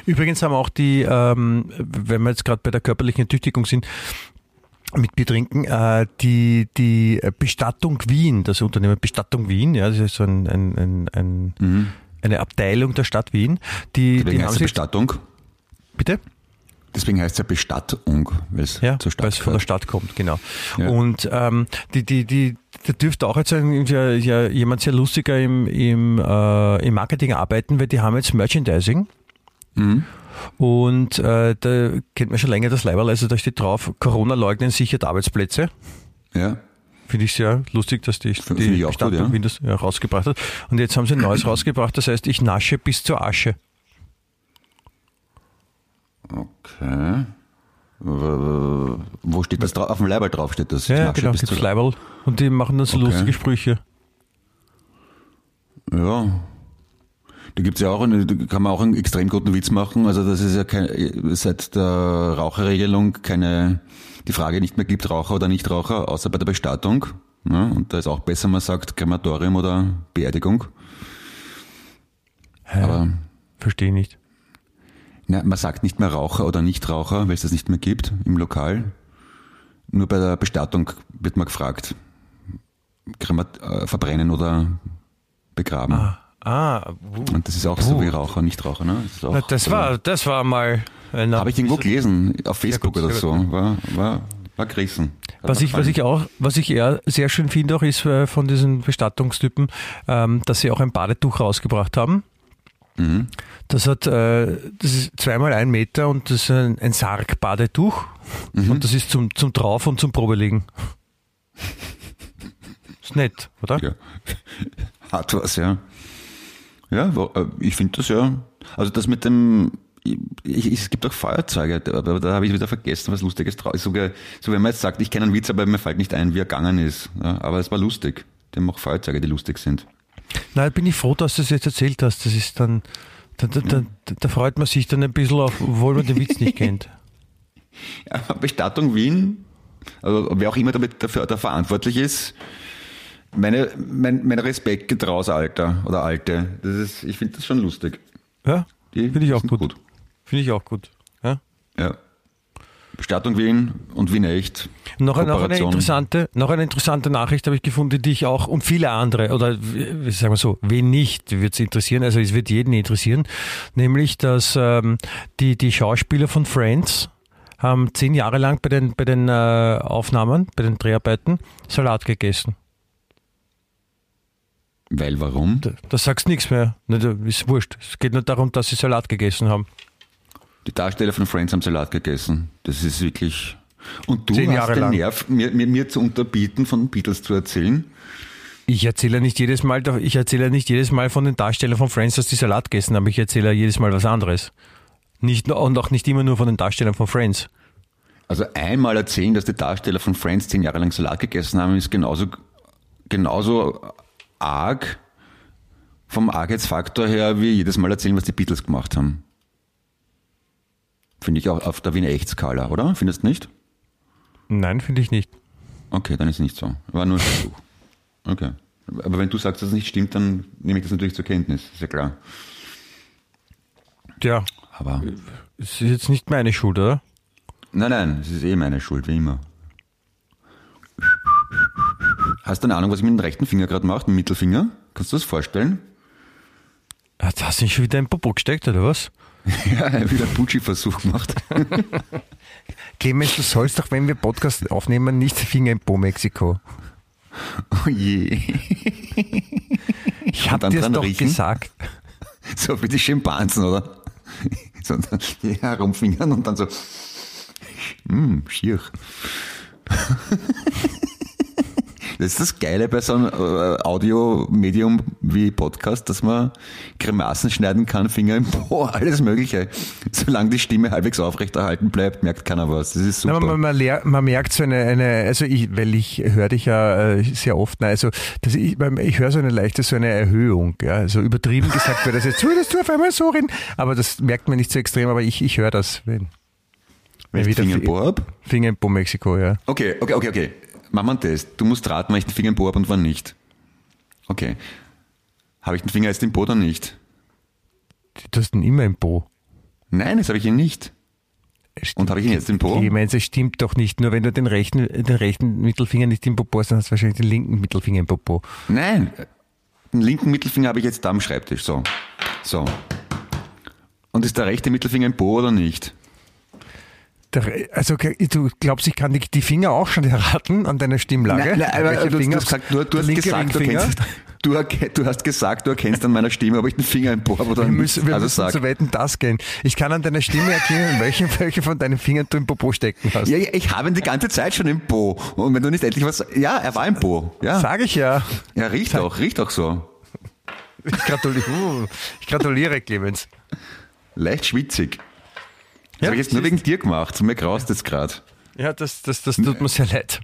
Übrigens haben auch die, ähm, wenn wir jetzt gerade bei der körperlichen Ertüchtigung sind, mit Bier trinken, äh, die, die Bestattung Wien, das Unternehmen Bestattung Wien, ja, das ist so ein, ein, ein, ein, eine Abteilung der Stadt Wien, die, Deswegen die haben sich, Bestattung. bitte? Deswegen heißt es ja Bestattung, weil es Ja, zur Stadt von der. Stadt kommt, genau. Ja. Und ähm, die, die, die, da dürfte auch jetzt ein, ja, ja, jemand sehr lustiger im, im, äh, im Marketing arbeiten, weil die haben jetzt Merchandising. Mhm. Und äh, da kennt man schon länger das Leiberl, also da steht drauf, Corona leugnen sichert Arbeitsplätze. Ja. Finde ich sehr lustig, dass die, die gut, Bestattung ja. Das ja, rausgebracht hat. Und jetzt haben sie ein neues rausgebracht, das heißt, ich nasche bis zur Asche. Okay. Wo steht das drauf? Auf dem Leiber drauf steht das. Ja, genau, bis gibt's zur- Leiberl. Und die machen dann so Okay. lustige Sprüche. Ja. Da gibt's ja auch, eine, da kann man auch einen extrem guten Witz machen. Also das ist ja kein, seit der Raucherregelung keine, die Frage nicht mehr gibt, Raucher oder Nichtraucher, außer bei der Bestattung. Ja, und da ist auch besser, man sagt Krematorium oder Beerdigung. Hä? Aber Verstehe ich nicht. Na, man sagt nicht mehr Raucher oder Nichtraucher, weil es das nicht mehr gibt im Lokal. Nur bei der Bestattung wird man gefragt, Kremat äh, verbrennen oder begraben. Ah, uh. Und das ist auch so wie Raucher, Nichtraucher. Ne? Das, auch, Na, das war, das war mal. Ein, Habe ich irgendwo gelesen, auf Facebook gut, oder so. War, war, war gerissen. Was ich, was ich auch, was ich eher sehr schön finde auch ist äh, von diesen Bestattungstypen, ähm, dass sie auch ein Badetuch rausgebracht haben. Mhm. Das hat, äh, das ist zweimal ein Meter und das ist ein, ein Sarg-Badetuch. Mhm. Und das ist zum, zum Drauf und zum Probelegen. (laughs) Ist nett, oder? Ja. Hat was, ja. Ja, äh, ich finde das ja. Also das mit dem, ich, ich, es gibt auch Feuerzeuge, aber da habe ich wieder vergessen, was Lustiges drauf ist. Sogar, so wenn man jetzt sagt, ich kenne einen Witz, aber mir fällt nicht ein, wie er gegangen ist. Ja, aber es war lustig. Die haben auch Feuerzeuge, die lustig sind. Nein, bin ich froh, dass du es jetzt erzählt hast. Das ist dann, da, da, da, da freut man sich dann ein bisschen auf, obwohl man den Witz nicht kennt. (laughs) Ja, Bestattung Wien, also wer auch immer damit dafür da verantwortlich ist, meine, mein, mein Respekt geht raus, Alter oder Alte. Das ist, ich finde das schon lustig. Ja, Die finde ich auch gut. Finde ich auch gut. Ja. Ja. Bestattung Wien und Wien echt. Noch, eine- noch, eine interessante, noch eine interessante Nachricht habe ich gefunden, die ich auch und viele andere, oder sagen wir so, wen nicht, wird es interessieren, also es wird jeden interessieren, nämlich, dass ähm, die, die Schauspieler von Friends haben zehn Jahre lang bei den, bei den äh, Aufnahmen, bei den Dreharbeiten Salat gegessen. Weil warum? Da, da sagst nichts mehr. Ne, da ist wurscht. Es geht nur darum, dass sie Salat gegessen haben. Die Darsteller von Friends haben Salat gegessen. Das ist wirklich. Und du Zehn hast Jahre den lang. Nerv, mir, mir, mir zu unterbieten, von Beatles zu erzählen. Ich erzähle nicht jedes Mal, ich erzähle nicht jedes Mal von den Darstellern von Friends, dass die Salat gegessen haben. Ich erzähle jedes Mal was anderes. Nicht und auch nicht immer nur von den Darstellern von Friends. Also einmal erzählen, dass die Darsteller von Friends zehn Jahre lang Salat gegessen haben, ist genauso, genauso arg vom Argheitsfaktor her, wie jedes Mal erzählen, was die Beatles gemacht haben. Finde ich auch auf der Wiener Echt-Skala, oder? Findest du nicht? Nein, finde ich nicht. Okay, dann ist nicht so. War nur ein (laughs) Versuch. Okay. Aber wenn du sagst, dass es nicht stimmt, dann nehme ich das natürlich zur Kenntnis. Ist ja klar. Tja, Aber es ist jetzt nicht meine Schuld, oder? nein, nein, es ist eh meine Schuld, wie immer. Hast du eine Ahnung, was ich mit dem rechten Finger gerade mache, mit dem Mittelfinger? Kannst du das vorstellen? Hast du ihn schon wieder in den Popo gesteckt, oder was? (laughs) Ja, wieder einen Putschi-Versuch gemacht. (laughs) Clemens, du sollst doch, wenn wir Podcast aufnehmen, nicht Finger im Po Mexiko. Oh je. Ich hab dir doch riechen? gesagt. So wie die Schimpansen, oder? So herumfingern und dann so. Hm, schier. Das ist das Geile bei so einem äh, Audiomedium wie Podcast, dass man Grimassen schneiden kann, Finger im Po, (laughs) alles Mögliche. Solange die Stimme halbwegs aufrechterhalten bleibt, merkt keiner was. Das ist Na, super. man, man, lehr- man merkt so eine, eine also ich, weil ich höre dich ja äh, sehr oft, na, also das, ich, ich höre so eine leichte, so eine Erhöhung, ja, also übertrieben gesagt wird das jetzt, (laughs) würdest du auf einmal so reden, aber das merkt man nicht so extrem, aber ich, ich höre das, wenn, Wenn ich Finger im Po hab? Finger im Po Mexiko, ja. Okay, okay, okay, okay. Machen wir einen Test. Du musst raten, wann ich den Finger im Po habe und wann nicht. Okay. Habe ich den Finger jetzt im Po oder nicht? Du hast ihn immer im Po. Nein, das habe ich ihn nicht. Und habe ich ihn jetzt im Po? Ich meine, das stimmt doch nicht. Nur wenn du den rechten, den rechten Mittelfinger nicht im Popo hast, dann hast du wahrscheinlich den linken Mittelfinger im Popo. Nein. Den linken Mittelfinger habe ich jetzt da am Schreibtisch. So. So. Und ist der rechte Mittelfinger im Po oder nicht? Also du glaubst, ich kann die, Finger auch schon erraten an deiner Stimmlage? Nein, nein, aber du, Finger? hast gesagt, du, du, hast gesagt, du, kennst, du, du hast gesagt, du erkennst an meiner Stimme, ob ich den Finger im Po habe oder Wir nicht. müssen, wir also müssen sag. zu wetten das gehen. Ich kann an deiner Stimme erkennen, welchen, (laughs) welche von deinen Fingern du im Popo stecken hast. Ja, ich habe ihn die ganze Zeit schon im Po. Und wenn du nicht endlich was. Ja, er war im Po. Ja, Sag ich ja. ja riecht auch, riecht auch so. Ich gratuliere, uh, ich gratuliere Clemens. Leicht schwitzig. Das Ja, habe ich jetzt nur wegen dir gemacht. Mir graust jetzt gerade. Ja, das, das, das tut mir sehr leid.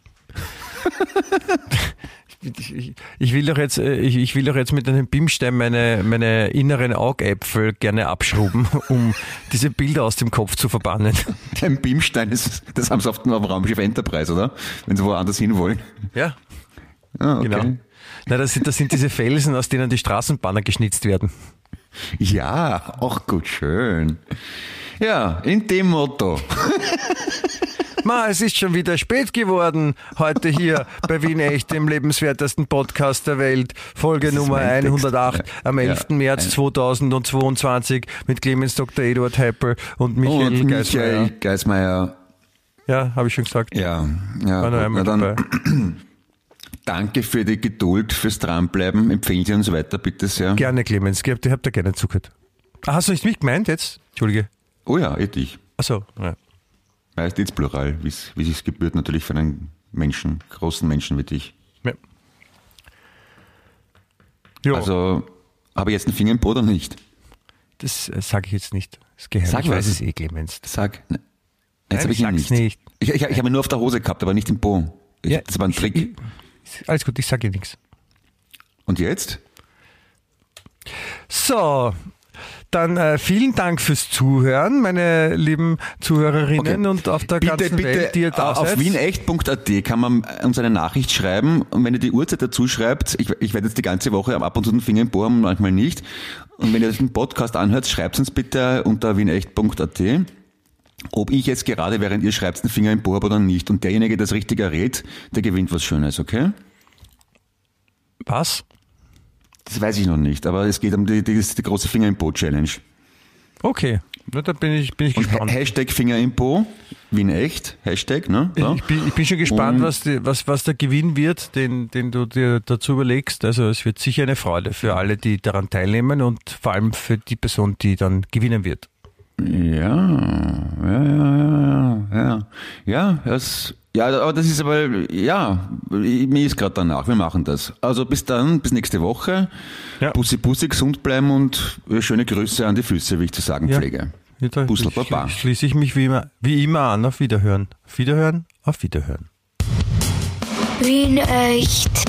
Ich, (laughs) ich, ich will doch jetzt, äh, ich, ich will doch jetzt mit einem Bimstein meine, meine inneren Augäpfel gerne abschrubben, (laughs) um diese Bilder aus dem Kopf zu verbannen. (laughs) Dein Beamstein ist, das haben sie auf dem auf dem Raumschiff Enterprise, oder? Wenn sie woanders hinwollen. Ja, Ah, okay. genau. Na, das sind, das sind diese Felsen, aus denen die Straßenbahner geschnitzt werden. Ja, auch gut, schön. Ja, in dem Motto. (laughs) Ma, es ist schon wieder spät geworden. Heute hier bei Wien Echt, dem lebenswertesten Podcast der Welt. Folge Nummer mein Text. 108 am Ja. 11. März 2022 mit Clemens Dr. Eduard Heppel und Michael Und Geismeier. Michael Geismeier. Ja, habe ich schon gesagt. Ja, ja. War nur einmal dann, dabei. (clears throat) danke für die Geduld, fürs Dranbleiben. Empfehlen Sie uns weiter, bitte sehr. Gerne, Clemens. Ich hab, ich hab da gerne zugehört. Ah, hast du nicht mich gemeint jetzt? Entschuldige. Oh ja, eh dich. Achso, ja. Majestätsplural, wie es wie es sich gebührt natürlich für einen Menschen, großen Menschen wie dich. ja. Jo, Also, habe ich jetzt einen Finger im Po oder nicht? das äh, sage ich jetzt nicht. Das ist geheim. Sag ich weiß was. es eh, Clemens. Sag. Nein, Jetzt habe ich ihn nicht. nicht. Ich, ich, ich habe ihn nur auf der Hose gehabt, aber nicht im Po. Ich, Ja, das war ein Trick. ich- Alles gut, ich sage dir nichts. Und jetzt? So, dann äh, vielen Dank fürs Zuhören, meine lieben Zuhörerinnen Okay. und auf der Bitte, ganzen bitte, Welt, die ihr da auf seid. wienecht.at kann man uns eine Nachricht schreiben und wenn ihr die Uhrzeit dazu schreibt, ich, ich werde jetzt die ganze Woche ab und zu den Finger im Bohren, manchmal nicht. Und wenn ihr den Podcast anhört, schreibt uns bitte unter wienecht.at, ob ich jetzt gerade, während ihr schreibt, den Finger im Bohr habe oder nicht. Und derjenige, der das richtig errät, der gewinnt was Schönes, okay? Was? Das weiß ich noch nicht, aber es geht um die, die, die große Finger im Po Challenge. Okay, da bin ich, bin ich gespannt. Ha- Hashtag Finger im Po, Wien echt, Hashtag, ne? Ja. Ich bin, ich bin schon gespannt, Und- was, die, was, was der Gewinn wird, den, den du dir dazu überlegst. Also es wird sicher eine Freude für alle, die daran teilnehmen und vor allem für die Person, die dann gewinnen wird. Ja, ja, ja, ja, ja. Ja, das, ja, aber das ist aber, ja, mir ist gerade danach, wir machen das. Also bis dann, bis nächste Woche. Ja. Bussi, Bussi, gesund bleiben und schöne Grüße an die Füße, wie ich zu sagen Ja. pflege. Ja, schli- Baba. Schließe ich mich wie immer, wie immer an. Auf Wiederhören. Auf Wiederhören. Auf Wiederhören. Wien echt.